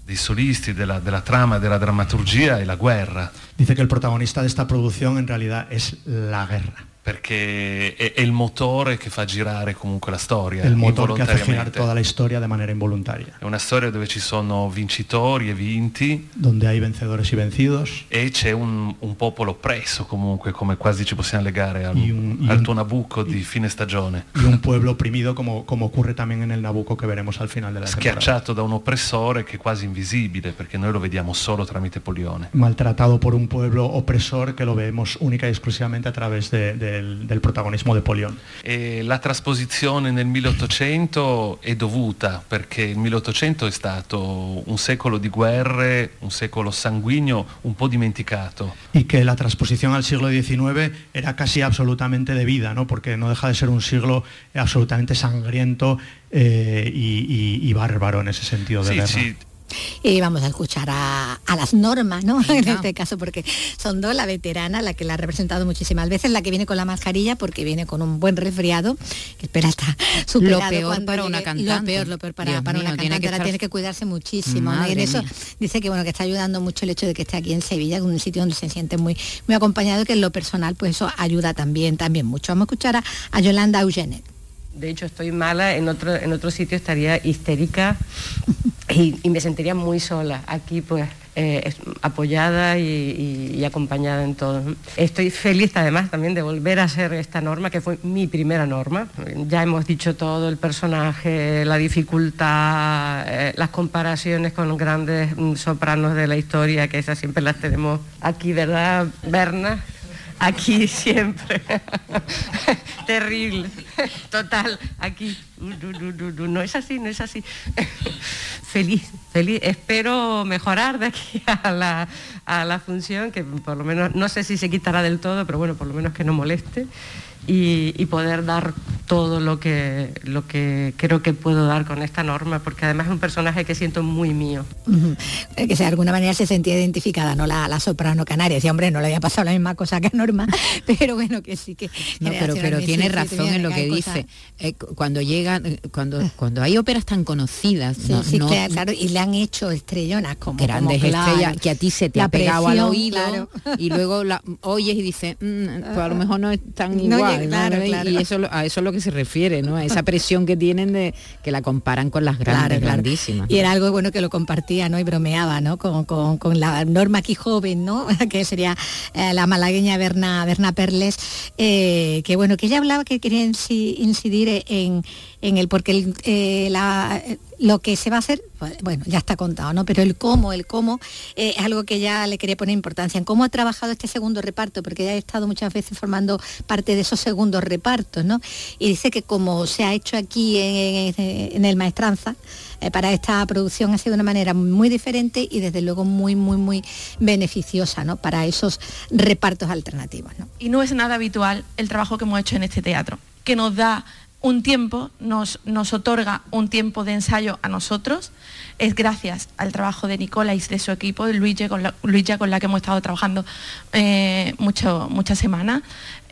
Speaker 9: de solisti, de la, de la trama, de la dramaturgia y la guerra.
Speaker 12: Dice que el protagonista de esta producción en realidad es la guerra.
Speaker 9: Perché è, è, il motore che fa girare comunque la storia.
Speaker 12: Il motore che fa girare tutta la storia di maniera involontaria.
Speaker 9: È una storia dove ci sono vincitori e vinti.
Speaker 12: Donde hay vencedores y vencidos.
Speaker 9: E c'è un, un popolo oppresso comunque, come quasi ci possiamo legare al, un, al tuo Nabucco di fine stagione.
Speaker 12: E un pueblo oprimido come, come ocurre también en el Nabucco che veremos al final della
Speaker 9: temporada. Schiacciato da un oppressore che è quasi invisibile, perché noi lo vediamo solo tramite Polione.
Speaker 12: Maltrattato por un pueblo opresor che lo vemos única y exclusivamente a través de, de del, del protagonismo di Polion.
Speaker 9: E la trasposizione nel 1800 è dovuta perché il 1800 è stato un secolo di guerre, un secolo sanguigno un po' dimenticato.
Speaker 12: Y que la transposición al siglo XIX era casi absolutamente debida, ¿no? porque no deja de ser un siglo absolutamente sangriento eh, y, y, y, bárbaro en ese sentido de
Speaker 9: sí,
Speaker 12: guerra.
Speaker 9: Sí.
Speaker 2: Y vamos a escuchar a, las normas, ¿no? [LAUGHS] En este caso, porque son dos, la veterana, la que la ha representado muchísimas veces, la que viene con la mascarilla porque viene con un buen resfriado, que espera está superado.
Speaker 1: Lo peor para una cantante.
Speaker 2: Lo peor, lo peor para, para una cantante. Tiene que tiene que cuidarse muchísimo. Y en eso dice que bueno, que está ayudando mucho el hecho de que esté aquí en Sevilla, un sitio donde se siente muy, muy acompañado, que en lo personal, pues eso ayuda también, también mucho. Vamos a escuchar a, Yolanda Eugenet.
Speaker 14: De hecho, estoy mala, en otro, en otro sitio estaría histérica [LAUGHS] y, me sentiría muy sola. Aquí, pues, eh, apoyada y, acompañada en todo. Estoy feliz además también de volver a ser esta norma, que fue mi primera norma. Ya hemos dicho todo, el personaje, la dificultad, eh, las comparaciones con grandes mm, sopranos de la historia, que esas siempre las tenemos aquí, ¿verdad, Berna? Aquí siempre. [LAUGHS] Terrible. Total, aquí. No es así, no es así. [LAUGHS] feliz, feliz. Espero mejorar de aquí [LAUGHS] a la, a la función, que por lo menos, no sé si se quitará del todo, pero bueno, por lo menos que no moleste y, y poder dar todo lo que, lo que creo que puedo dar con esta norma, porque además es un personaje que siento muy mío.
Speaker 2: Eh, Que de alguna manera se sentía identificada, ¿no? La, la soprano canaria. Decía, hombre, no le había pasado la misma cosa que a Norma, [LAUGHS] pero bueno, que sí que.
Speaker 1: No, pero, pero tiene
Speaker 2: sí,
Speaker 1: razón en lo que
Speaker 2: cosas-
Speaker 1: dice. Eh, cu- cuando llegan, eh, cuando, cuando hay óperas tan conocidas,
Speaker 2: Sí,
Speaker 1: no-
Speaker 2: sí,
Speaker 1: no-
Speaker 2: claro, y le han hecho estrellonas como
Speaker 1: grandes
Speaker 2: como, claro,
Speaker 1: estrellas que a ti se te ha pegado al oído
Speaker 2: claro.
Speaker 1: y luego la [LAUGHS] oyes y dices, "Mm, pues a lo mejor no es tan
Speaker 2: No
Speaker 1: igual.
Speaker 2: Claro, claro.
Speaker 1: Y eso a eso es lo que se refiere, ¿no? A esa presión que tienen de que la comparan con las grandes, grandísimas.
Speaker 2: Y era algo bueno que lo compartía, ¿no? Y bromeaba, ¿no? Con, con- con la Norma aquí joven, ¿no? [LAUGHS] que sería eh, la malagueña Berna, Berna Perles, eh, que bueno, que ella hablaba que quería inci- incidir en, en el, porque el, eh, lo que se va a hacer, pues, bueno, ya está contado, ¿no? Pero el cómo, el cómo, eh, es algo que ya le quería poner importancia, en cómo ha trabajado este segundo reparto, porque ya he estado muchas veces formando parte de esos segundos repartos, ¿no? Y dice que como se ha hecho aquí en, en- en el Maestranza, eh, para esta producción ha sido una manera muy diferente y desde luego muy, muy, muy beneficiosa, ¿no? Para esos repartos alternativos, ¿no?
Speaker 15: y no es nada habitual el trabajo que hemos hecho en este teatro, que nos da un tiempo, nos, otorga un tiempo de ensayo a nosotros, es gracias al trabajo de Nicola y de su equipo, de Luigi, con la, que hemos estado trabajando eh, muchas semanas,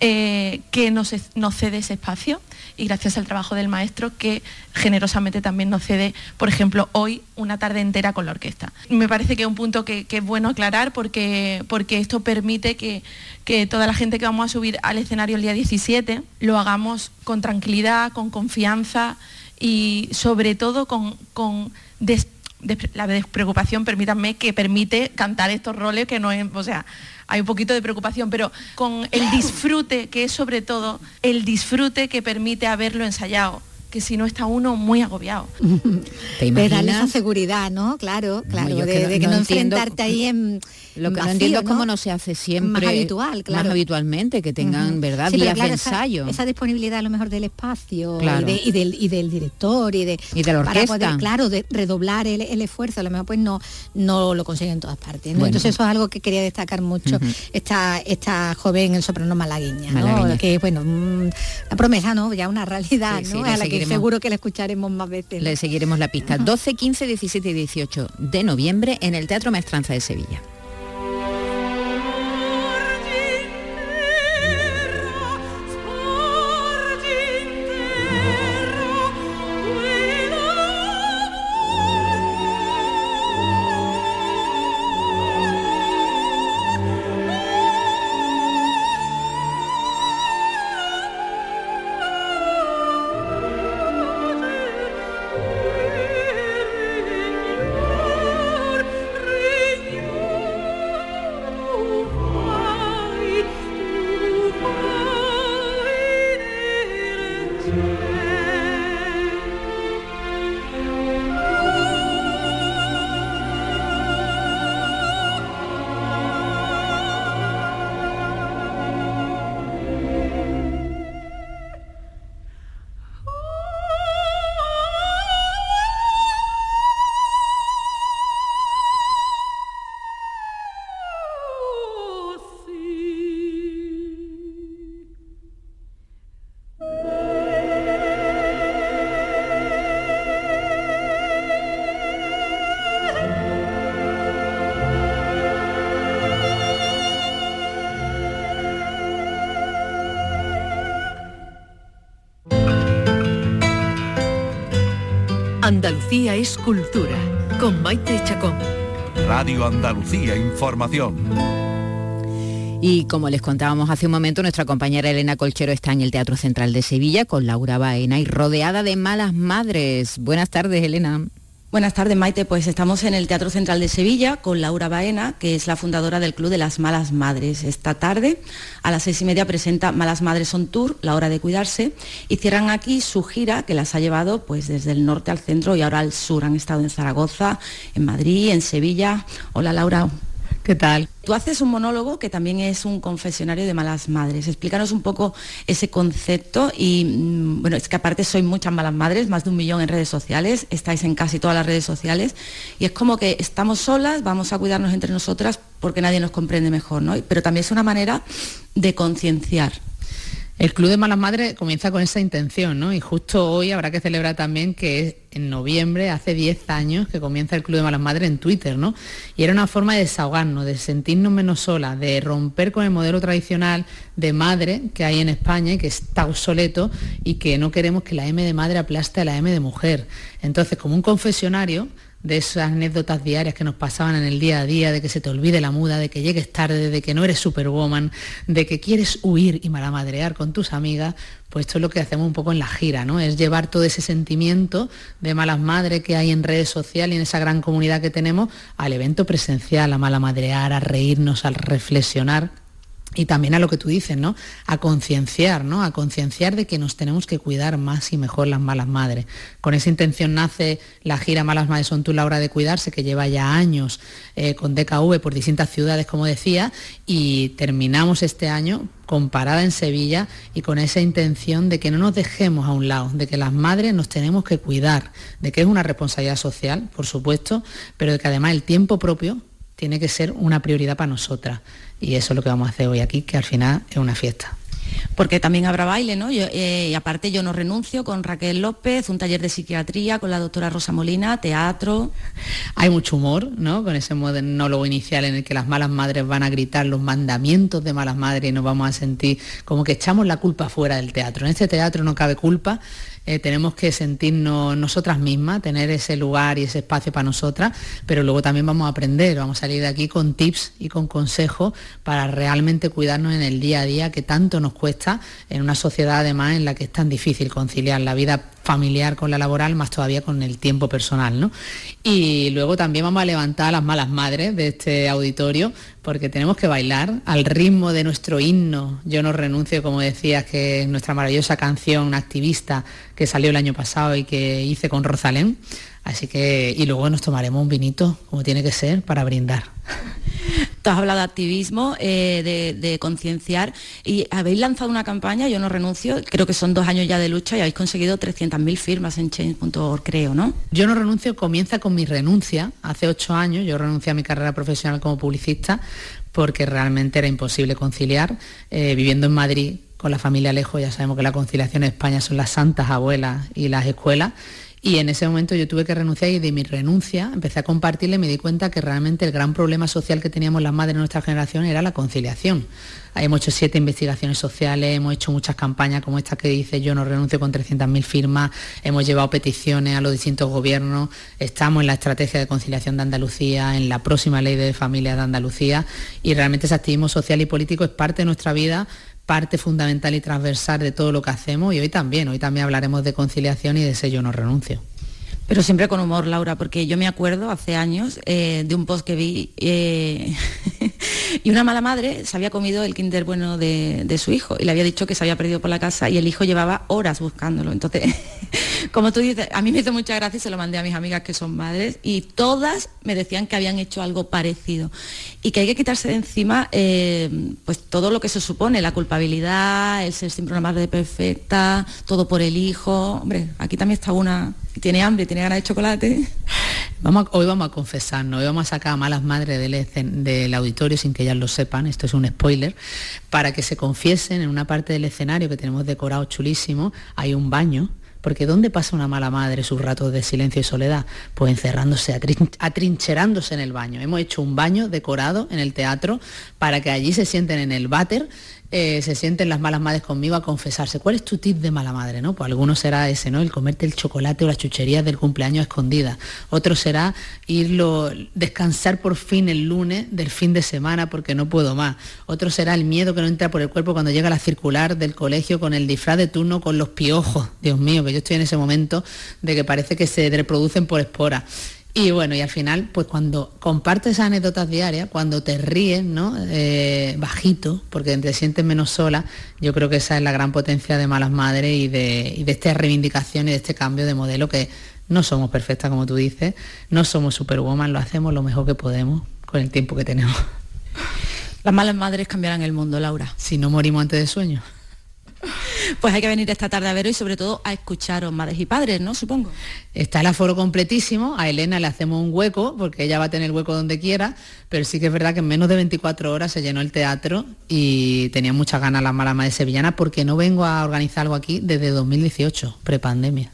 Speaker 15: eh, que nos cede ese espacio y gracias al trabajo del maestro que generosamente también nos cede, por ejemplo, hoy una tarde entera con la orquesta. Me parece que es un punto que, que es bueno aclarar porque, porque esto permite que, que toda la gente que vamos a subir al escenario el día 17 lo hagamos con tranquilidad, con confianza y sobre todo con, con la despreocupación, permítanme, que permite cantar estos roles que no es, o sea, hay un poquito de preocupación, pero con el disfrute, que es sobre todo el disfrute que permite haberlo ensayado, que si no está uno muy agobiado. [LAUGHS]
Speaker 1: ¿Te
Speaker 2: De darle esa
Speaker 1: imaginas?
Speaker 2: seguridad, ¿no? Claro, claro,
Speaker 1: yo
Speaker 2: de,
Speaker 1: que no-
Speaker 2: de que
Speaker 1: no
Speaker 2: no,
Speaker 1: entiendo
Speaker 2: enfrentarte ahí en
Speaker 1: Lo que
Speaker 2: vacío,
Speaker 1: no entiendo es cómo no se hace siempre
Speaker 2: Más habitual, claro.
Speaker 1: más habitualmente, que tengan. ¿verdad?
Speaker 2: Sí,
Speaker 1: días
Speaker 2: claro,
Speaker 1: de
Speaker 2: esa-
Speaker 1: ensayo.
Speaker 2: Esa, disponibilidad a lo mejor del espacio
Speaker 1: Claro.
Speaker 2: y, de- y del, y del director y de,
Speaker 1: Y de la
Speaker 2: para
Speaker 1: orquesta.
Speaker 2: poder, claro, de redoblar el, el esfuerzo, a lo mejor pues no, no lo consiguen en todas partes. ¿no?
Speaker 1: Bueno.
Speaker 2: Entonces eso es algo que quería destacar mucho
Speaker 1: Ujú.
Speaker 2: esta, esta joven el soprano malagueña, ¿no?
Speaker 1: Malagueña.
Speaker 2: que bueno, mm, la promesa, ¿no? Ya una realidad,
Speaker 1: Sí,
Speaker 2: ¿no?
Speaker 1: le
Speaker 2: a la que
Speaker 1: seguiremos.
Speaker 2: seguro que la escucharemos más veces. ¿no?
Speaker 1: Le seguiremos la pista. 12, 15, 17 y 18 de noviembre en el Teatro Maestranza de Sevilla.
Speaker 4: Andalucía es cultura, con Maite Chacón.
Speaker 16: Radio Andalucía Información.
Speaker 1: Y como les contábamos hace un momento, nuestra compañera Elena Colchero está en el Teatro Central de Sevilla con Laura Baena y rodeada de malas madres. Buenas tardes, Elena.
Speaker 17: Buenas tardes, Maite. Pues estamos en el Teatro Central de Sevilla con Laura Baena, que es la fundadora del Club de las Malas Madres. Esta tarde, a las seis y media, presenta Malas Madres on Tour, la hora de cuidarse, y cierran aquí su gira que las ha llevado pues desde el norte al centro y ahora al sur. Han estado en Zaragoza, en Madrid, en Sevilla. Hola, Laura.
Speaker 1: ¿Qué tal?
Speaker 17: Tú haces un monólogo que también es un confesionario de malas madres. Explícanos un poco ese concepto y, mm, bueno, es que aparte sois muchas malas madres, más de un millón en redes sociales, estáis en casi todas las redes sociales y es como que estamos solas, vamos a cuidarnos entre nosotras porque nadie nos comprende mejor, ¿no? Pero también es una manera de concienciar.
Speaker 18: El Club de Malas Madres comienza con esa intención, ¿no? Y justo hoy habrá que celebrar también que en noviembre, hace 10 años, que comienza el Club de Malas Madres en Twitter, ¿no? Y era una forma de desahogarnos, de sentirnos menos solas, de romper con el modelo tradicional de madre que hay en España y que está obsoleto y que no queremos que la M de madre aplaste a la M de mujer. Entonces, como un confesionario, de esas anécdotas diarias que nos pasaban en el día a día, de que se te olvide la muda, de que llegues tarde, de que no eres superwoman, de que quieres huir y malamadrear con tus amigas, pues esto es lo que hacemos un poco en la gira, ¿no? Es llevar todo ese sentimiento de malas madres que hay en redes sociales y en esa gran comunidad que tenemos al evento presencial, a malamadrear, a reírnos, a reflexionar y también a lo que tú dices, ¿no? A concienciar, ¿no? A concienciar de que nos tenemos que cuidar más y mejor las malas madres. Con esa intención nace la gira Malas Madres son tú la hora de cuidarse, que lleva ya años eh, con DKV por distintas ciudades, como decía, y terminamos este año con parada en Sevilla y con esa intención de que no nos dejemos a un lado, de que las madres nos tenemos que cuidar, de que es una responsabilidad social, por supuesto, pero de que además el tiempo propio tiene que ser una prioridad para nosotras. Y eso es lo que vamos a hacer hoy aquí, que al final es una fiesta
Speaker 17: porque también habrá baile, ¿no? Eh, y aparte yo no renuncio con Raquel López, un taller de psiquiatría con la doctora Rosa Molina, teatro.
Speaker 18: Hay mucho humor, ¿no? Con ese monólogo inicial en el que las malas madres van a gritar los mandamientos de malas madres y nos vamos a sentir como que echamos la culpa fuera del teatro. En este teatro no cabe culpa, eh, tenemos que sentirnos nosotras mismas, tener ese lugar y ese espacio para nosotras, pero luego también vamos a aprender, vamos a salir de aquí con tips y con consejos para realmente cuidarnos en el día a día que tanto nos cuesta en una sociedad además en la que es tan difícil conciliar la vida familiar con la laboral, más todavía con el tiempo personal. ¿no? Y luego también vamos a levantar a las malas madres de este auditorio, porque tenemos que bailar al ritmo de nuestro himno. Yo no renuncio, como decías, que es nuestra maravillosa canción activista que salió el año pasado y que hice con Rosalén. Así que, y luego nos tomaremos un vinito, como tiene que ser, para brindar. [LAUGHS]
Speaker 17: Tú has hablado de activismo, eh, de, concienciar y habéis lanzado una campaña, yo no renuncio, creo que son dos años ya de lucha y habéis conseguido 300.000 firmas en change.org, creo, ¿no?
Speaker 18: Yo no renuncio, comienza con mi renuncia. Hace ocho años yo renuncié a mi carrera profesional como publicista porque realmente era imposible conciliar. Eh, viviendo en Madrid con la familia lejos, ya sabemos que la conciliación en España son las santas abuelas y las escuelas y en ese momento yo tuve que renunciar y de mi renuncia empecé a compartirle y me di cuenta que realmente el gran problema social que teníamos las madres de nuestra generación era la conciliación. Hemos hecho siete investigaciones sociales, hemos hecho muchas campañas como esta que dice yo no renuncio con 300.000 firmas, hemos llevado peticiones a los distintos gobiernos, estamos en la estrategia de conciliación de Andalucía, en la próxima ley de familia de Andalucía y realmente ese activismo social y político es parte de nuestra vida parte fundamental y transversal de todo lo que hacemos y hoy también, hoy también hablaremos de conciliación y de yo no renuncio.
Speaker 17: Pero siempre con humor, Laura, porque yo me acuerdo hace años eh, de un post que vi eh, [LAUGHS] y una mala madre se había comido el kinder bueno de, su hijo y le había dicho que se había perdido por la casa y el hijo llevaba horas buscándolo. Entonces, [LAUGHS] como tú dices, a mí me hizo mucha gracia y se lo mandé a mis amigas que son madres y todas me decían que habían hecho algo parecido y que hay que quitarse de encima eh, pues todo lo que se supone, la culpabilidad, el ser siempre una madre perfecta, todo por el hijo. Hombre, aquí también está una tiene hambre, tiene ganas de chocolate.
Speaker 18: Vamos hoy vamos a confesarnos, hoy vamos a sacar a malas madres del, del auditorio sin que ellas lo sepan, esto es un spoiler, para que se confiesen en una parte del escenario que tenemos decorado chulísimo, hay un baño, porque ¿dónde pasa una mala madre sus ratos de silencio y soledad? Pues encerrándose, atrincherándose en el baño. Hemos hecho un baño decorado en el teatro para que allí se sienten en el váter eh, se sienten las malas madres conmigo a confesarse. ¿Cuál es tu tip de mala madre? ¿no? Pues alguno será ese, ¿no? El comerte el chocolate o las chucherías del cumpleaños escondidas. Otro será irlo, descansar por fin el lunes del fin de semana porque no puedo más. Otro será el miedo que no entra por el cuerpo cuando llega la circular del colegio con el disfraz de turno con los piojos. Dios mío, que yo estoy en ese momento de que parece que se reproducen por espora. Y bueno, y al final, pues cuando compartes anécdotas diarias, cuando te ríes, ¿no? Eh, bajito, porque te sientes menos sola, yo creo que esa es la gran potencia de Malas Madres y de, y de esta reivindicación y de este cambio de modelo que no somos perfectas, como tú dices, no somos superwoman, lo hacemos lo mejor que podemos con el tiempo que tenemos.
Speaker 17: Las malas madres cambiarán el mundo, Laura.
Speaker 18: Si no morimos antes de sueño.
Speaker 17: Pues hay que venir esta tarde a veros y sobre todo a escucharos madres y padres, ¿no? Supongo.
Speaker 18: Está el aforo completísimo, a Elena le hacemos un hueco, porque ella va a tener hueco donde quiera, pero sí que es verdad que en menos de 24 horas se llenó el teatro y tenía muchas ganas las malas madres sevillanas porque no vengo a organizar algo aquí desde 2018, prepandemia.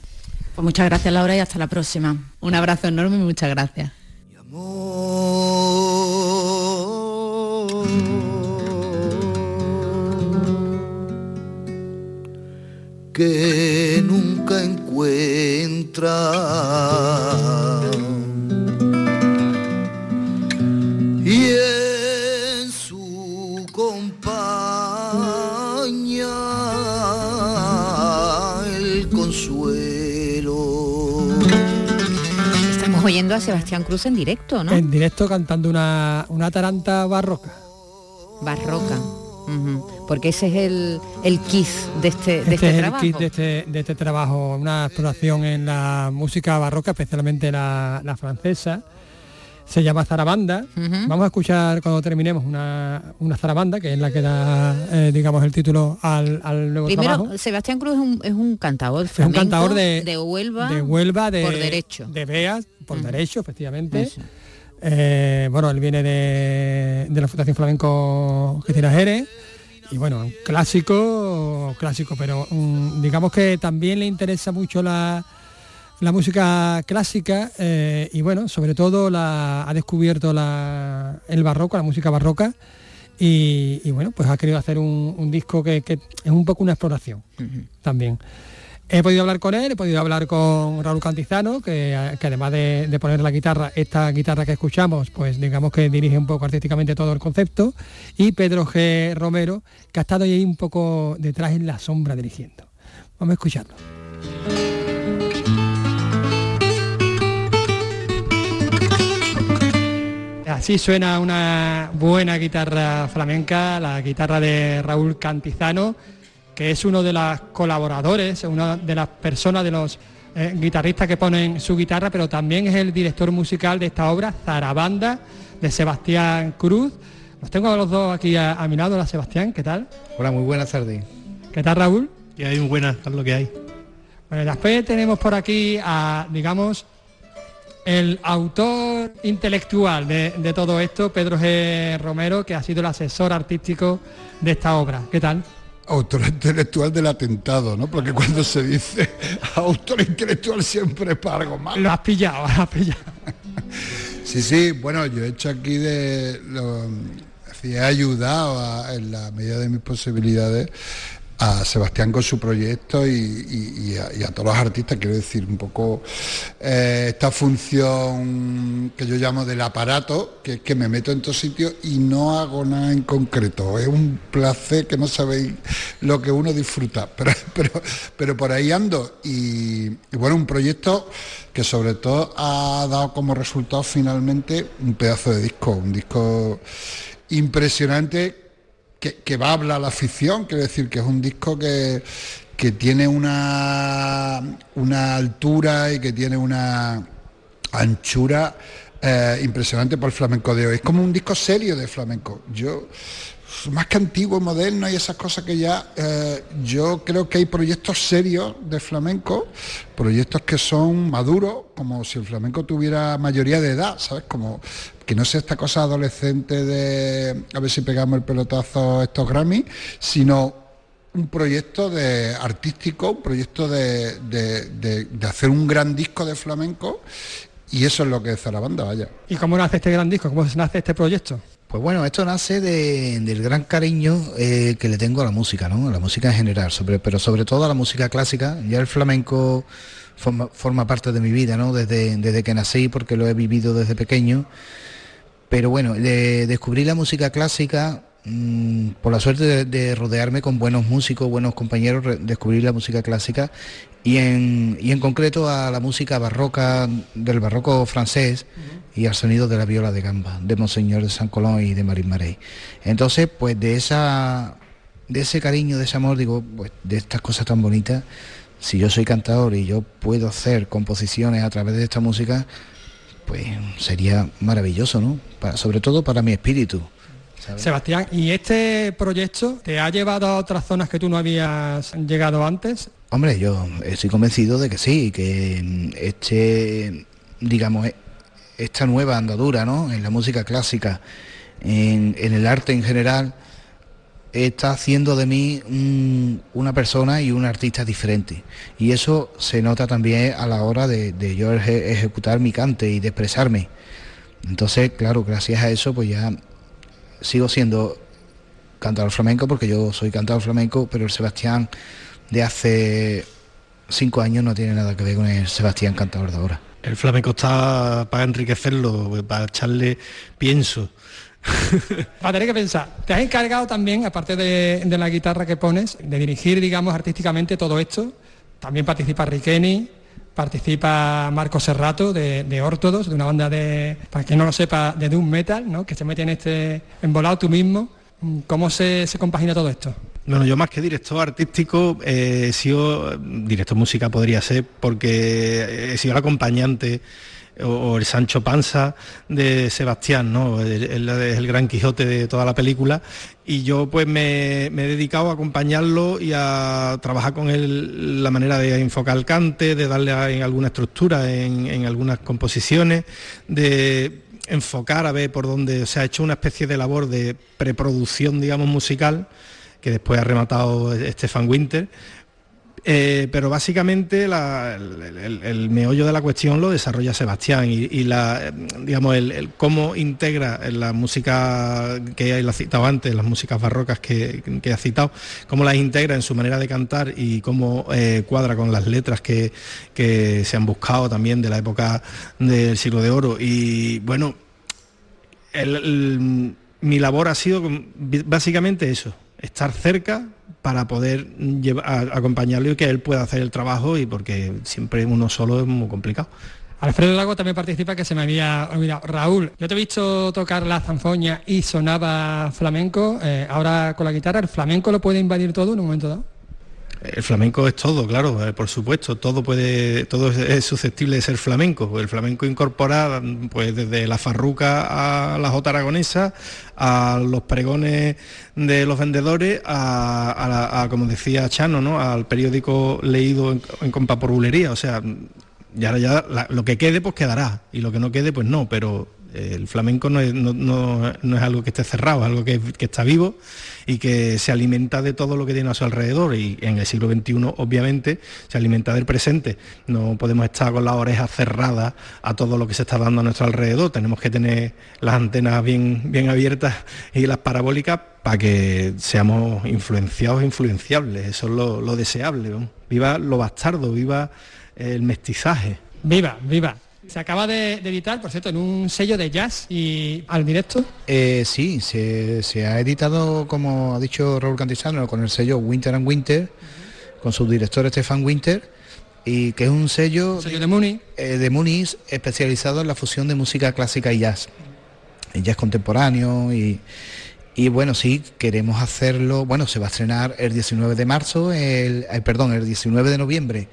Speaker 17: Pues muchas gracias Laura y hasta la próxima.
Speaker 18: Un abrazo enorme y muchas gracias.
Speaker 19: Que nunca encuentra. Y en su compañía el consuelo.
Speaker 1: Estamos oyendo a Sebastián Cruz en directo, ¿no?
Speaker 3: En directo cantando una, una taranta barroca.
Speaker 1: Barroca. Porque ese es el, el kiss de este, de
Speaker 3: Este,
Speaker 1: este
Speaker 3: es el
Speaker 1: trabajo.
Speaker 3: kit de este, de este trabajo, una exploración en la música barroca, especialmente la, la francesa. Se llama zarabanda. Vamos a escuchar cuando terminemos una, una zarabanda, que es la que da, eh, digamos, el título al, al nuevo
Speaker 1: Primero,
Speaker 3: trabajo.
Speaker 1: Sebastián Cruz es un, es un cantador
Speaker 3: Es un cantador de,
Speaker 1: de Huelva,
Speaker 3: de Huelva, de,
Speaker 1: por derecho.
Speaker 3: de Beas, por derecho, efectivamente.
Speaker 1: Eso.
Speaker 3: Eh, bueno, él viene de, de la Fundación Flamenco Cristina Jerez. Y bueno, un clásico, clásico, pero mm, digamos que también le interesa mucho la, la música clásica eh, y bueno, sobre todo la, ha descubierto la- el barroco, la música barroca y, y bueno, pues ha querido hacer un, un disco que, que es un poco una exploración también. He podido hablar con él, he podido hablar con Raúl Cantizano, que, además de, de poner la guitarra, esta guitarra que escuchamos, pues digamos que dirige un poco artísticamente todo el concepto, y Pedro G. Romero, que ha estado ahí un poco detrás en la sombra dirigiendo. Vamos a escucharlo. Así suena una buena guitarra flamenca, la guitarra de Raúl Cantizano, que es uno de los colaboradores, una de las personas, de los eh, guitarristas que ponen su guitarra, pero también es el director musical de esta obra, Zarabanda, de Sebastián Cruz. Los tengo a los dos aquí a, a mi lado, hola Sebastián, ¿qué tal?
Speaker 20: Hola, muy buenas tardes.
Speaker 3: ¿Qué tal Raúl?
Speaker 20: Y hay muy buenas, lo que hay.
Speaker 3: Bueno, después tenemos por aquí a, digamos, el autor intelectual de, de todo esto, Pedro G. Romero, que ha sido el asesor artístico de esta obra. ¿Qué tal?
Speaker 21: Autor intelectual del atentado, ¿no? Porque cuando se dice autor intelectual siempre es para algo malo.
Speaker 3: Lo has pillado, lo has pillado.
Speaker 21: Sí, sí, bueno, yo he hecho aquí de... Lo, he ayudado a- en la medida de mis posibilidades a Sebastián con su proyecto y, y- a, todos los artistas, quiero decir, un poco eh, esta función que yo llamo del aparato, que es que me meto en todos sitios y no hago nada en concreto. Es un placer que no sabéis lo que uno disfruta, [LAUGHS] pero, pero, pero por ahí ando. Y bueno, un proyecto que sobre todo ha dado como resultado finalmente un pedazo de disco, un disco impresionante que, que va a hablar la afición, quiero decir que es un disco que, que tiene una, una altura y que tiene una anchura eh, impresionante por el flamenco de hoy. Es como un disco serio de flamenco. Yo, más que antiguo, moderno y esas cosas que ya, eh, yo creo que hay proyectos serios de flamenco, proyectos que son maduros, como si el flamenco tuviera mayoría de edad, ¿sabes? Como que no sea esta cosa adolescente de a ver si pegamos el pelotazo estos Grammy, sino un proyecto de artístico, un proyecto de, de- de- de hacer un gran disco de flamenco y eso es lo que es Zarabanda, vaya.
Speaker 3: ¿Y cómo nace este gran disco? ¿Cómo nace este proyecto?
Speaker 20: Pues bueno, esto nace de- del gran cariño eh, que le tengo a la música, ¿no? A la música en general, pero sobre todo a la música clásica. Ya el flamenco forma, parte de mi vida, ¿no? Desde, desde que nací, porque lo he vivido desde pequeño. Pero bueno, de- descubrí la música clásica mm, por la suerte de, de rodearme con buenos músicos, buenos compañeros, descubrí la música clásica y en, y en concreto a la música barroca, del barroco francés y al sonido de la viola de gamba, de Monseñor de San Colón y de Marín Marey. Entonces, pues de esa de ese cariño, de ese amor, digo, pues de estas cosas tan bonitas, si yo soy cantador y yo puedo hacer composiciones a través de esta música, pues sería maravilloso, ¿no? Para- sobre todo para mi espíritu, ¿sabes?
Speaker 3: Sebastián, ¿y este proyecto te ha llevado a otras zonas que tú no habías llegado antes?
Speaker 20: Hombre, yo estoy convencido de que sí, que este, digamos, e- esta nueva andadura, ¿no? En la música clásica, en, en el arte en general, está haciendo de mí un- una persona y un artista diferente. Y eso se nota también a la hora de, de yo eje- ejecutar mi cante y de expresarme. Entonces, claro, gracias a eso, pues ya sigo siendo cantador flamenco, porque yo soy cantador flamenco, pero el Sebastián de hace cinco años no tiene nada que ver con el Sebastián cantador de ahora.
Speaker 22: El flamenco está para enriquecerlo, para echarle pienso. [LAUGHS]
Speaker 3: Va a tener que pensar. Te has encargado también, aparte de, de la guitarra que pones, de dirigir, digamos, artísticamente todo esto. También participa Riqueni, participa Marco Serrato de, de Órtodos, de una banda de, para quien no lo sepa, de Doom Metal, ¿no? que se mete en este embolado tú mismo. ¿Cómo se, se compagina todo esto?
Speaker 22: Bueno, yo más que director artístico, eh, he sido, director de música podría ser, porque he sido el acompañante o, o el Sancho Panza de Sebastián, ¿no? Es el gran Quijote de toda la película y yo pues me, he dedicado a acompañarlo y a trabajar con él la manera de enfocar el cante, de darle en alguna estructura, en, algunas composiciones, de enfocar a ver por dónde se ha hecho una especie de labor de preproducción, digamos, musical, que después ha rematado Stefan Winter. Eh, pero básicamente el, meollo de la cuestión lo desarrolla Sebastián y, eh, digamos, cómo integra la música que él ha citado antes, las músicas barrocas que, que ha citado, cómo las integra en su manera de cantar y cómo eh, cuadra con las letras que, que se han buscado también de la época del siglo de oro. Y bueno, mi labor ha sido básicamente eso, estar cerca para poder llevar, acompañarlo y que él pueda hacer el trabajo y porque siempre uno solo es muy complicado.
Speaker 3: Alfredo Lago también participa, que se me había olvidado. Raúl, yo te he visto tocar la zanfoña y sonaba flamenco. eh, ahora con la guitarra, ¿el flamenco lo puede invadir todo en un momento dado?
Speaker 22: El flamenco es todo, claro, eh, por supuesto, todo puede, todo es, susceptible de ser flamenco. El flamenco incorpora, pues desde la farruca a la jota aragonesa, a los pregones de los vendedores, a, como decía Chano, ¿no? al periódico leído en, en compa por bulería. O sea, y ahora ya lo que quede pues quedará y lo que no quede pues no, pero el flamenco no es, no- no- no es algo que esté cerrado, es algo que, que está vivo y que se alimenta de todo lo que tiene a su alrededor y en el siglo XXI obviamente se alimenta del presente. No podemos estar con las orejas cerradas a todo lo que se está dando a nuestro alrededor, tenemos que tener las antenas bien, bien abiertas y las parabólicas para que seamos influenciados e influenciables, eso es lo, deseable. Viva lo bastardo, viva el mestizaje.
Speaker 3: Viva, viva. Se acaba de, de editar, por cierto, en un sello de jazz y al directo.
Speaker 20: Eh, sí, se, se ha editado, como ha dicho Raúl Cantizano, con el sello Winter and Winter, con su director Stefan Winter, y que es un sello,
Speaker 3: sello de Muni.
Speaker 20: de Muniz especializado en la fusión de música clásica y jazz, y jazz contemporáneo y, y bueno, sí, queremos hacerlo, bueno, se va a estrenar el 19 de marzo, el, eh, perdón, el 19 de noviembre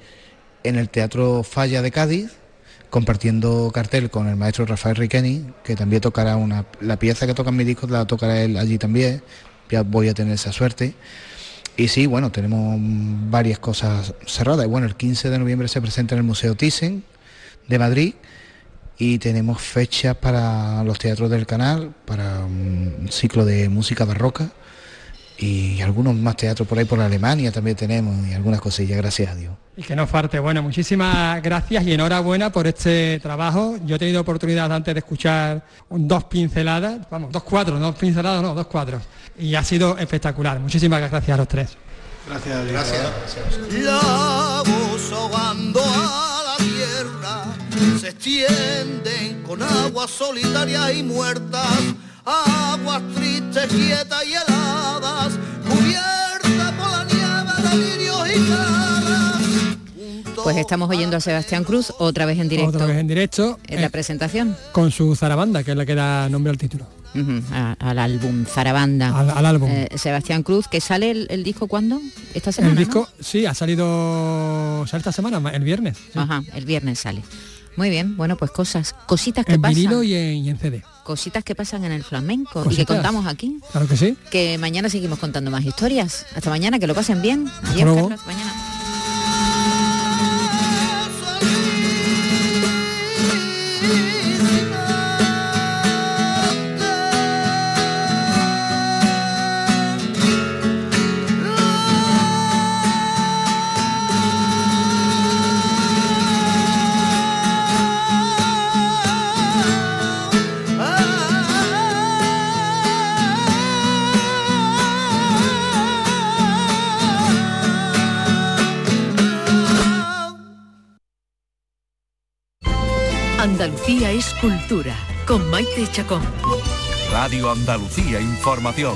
Speaker 20: en el Teatro Falla de Cádiz, compartiendo cartel con el maestro Rafael Riqueni, que también tocará una, la pieza que toca en mi disco la tocará él allí también, ya voy a tener esa suerte. Y sí, bueno, tenemos varias cosas cerradas. Y bueno, el 15 de noviembre se presenta en el Museo Thyssen de Madrid y tenemos fechas para los teatros del canal, para un ciclo de música barroca y algunos más teatros por ahí por Alemania también tenemos y algunas cosillas, gracias a Dios.
Speaker 3: Y que no falte. Bueno, muchísimas gracias y enhorabuena por este trabajo. Yo he tenido oportunidad antes de escuchar un- dos pinceladas, vamos, dos cuadros, dos pinceladas, no, dos cuadros. Y ha sido espectacular. Muchísimas gracias a los tres.
Speaker 22: Gracias,
Speaker 20: gracias.
Speaker 19: Lagos ahogando a la tierra se extienden con aguas solitarias y muertas, aguas tristes, quietas y heladas, cubiertas por la nieve de lirios y.
Speaker 1: Pues estamos oyendo a Sebastián Cruz otra vez en directo.
Speaker 3: Otra vez en directo.
Speaker 1: En la
Speaker 3: eh,
Speaker 1: presentación.
Speaker 3: con su zarabanda, que es la que da nombre al título.
Speaker 1: A- al álbum Zarabanda.
Speaker 3: Al- al álbum.
Speaker 1: Eh, Sebastián Cruz, que sale el, el disco cuándo? Esta semana.
Speaker 3: el
Speaker 1: ¿no?
Speaker 3: disco, sí, ha salido sale esta semana, el viernes. sí.
Speaker 1: Ajá, el viernes sale. Muy bien, bueno, pues cosas, cositas que
Speaker 3: en
Speaker 1: pasan.
Speaker 3: vinilo y en, y en CD.
Speaker 1: Cositas que pasan en el flamenco y que contamos aquí.
Speaker 3: Claro que sí.
Speaker 1: Que mañana seguimos contando más historias. Hasta mañana, que lo pasen bien. Adiós,
Speaker 3: luego.
Speaker 1: Carlos, hasta mañana.
Speaker 4: Cultura con Maite Chacón.
Speaker 16: Radio Andalucía Información.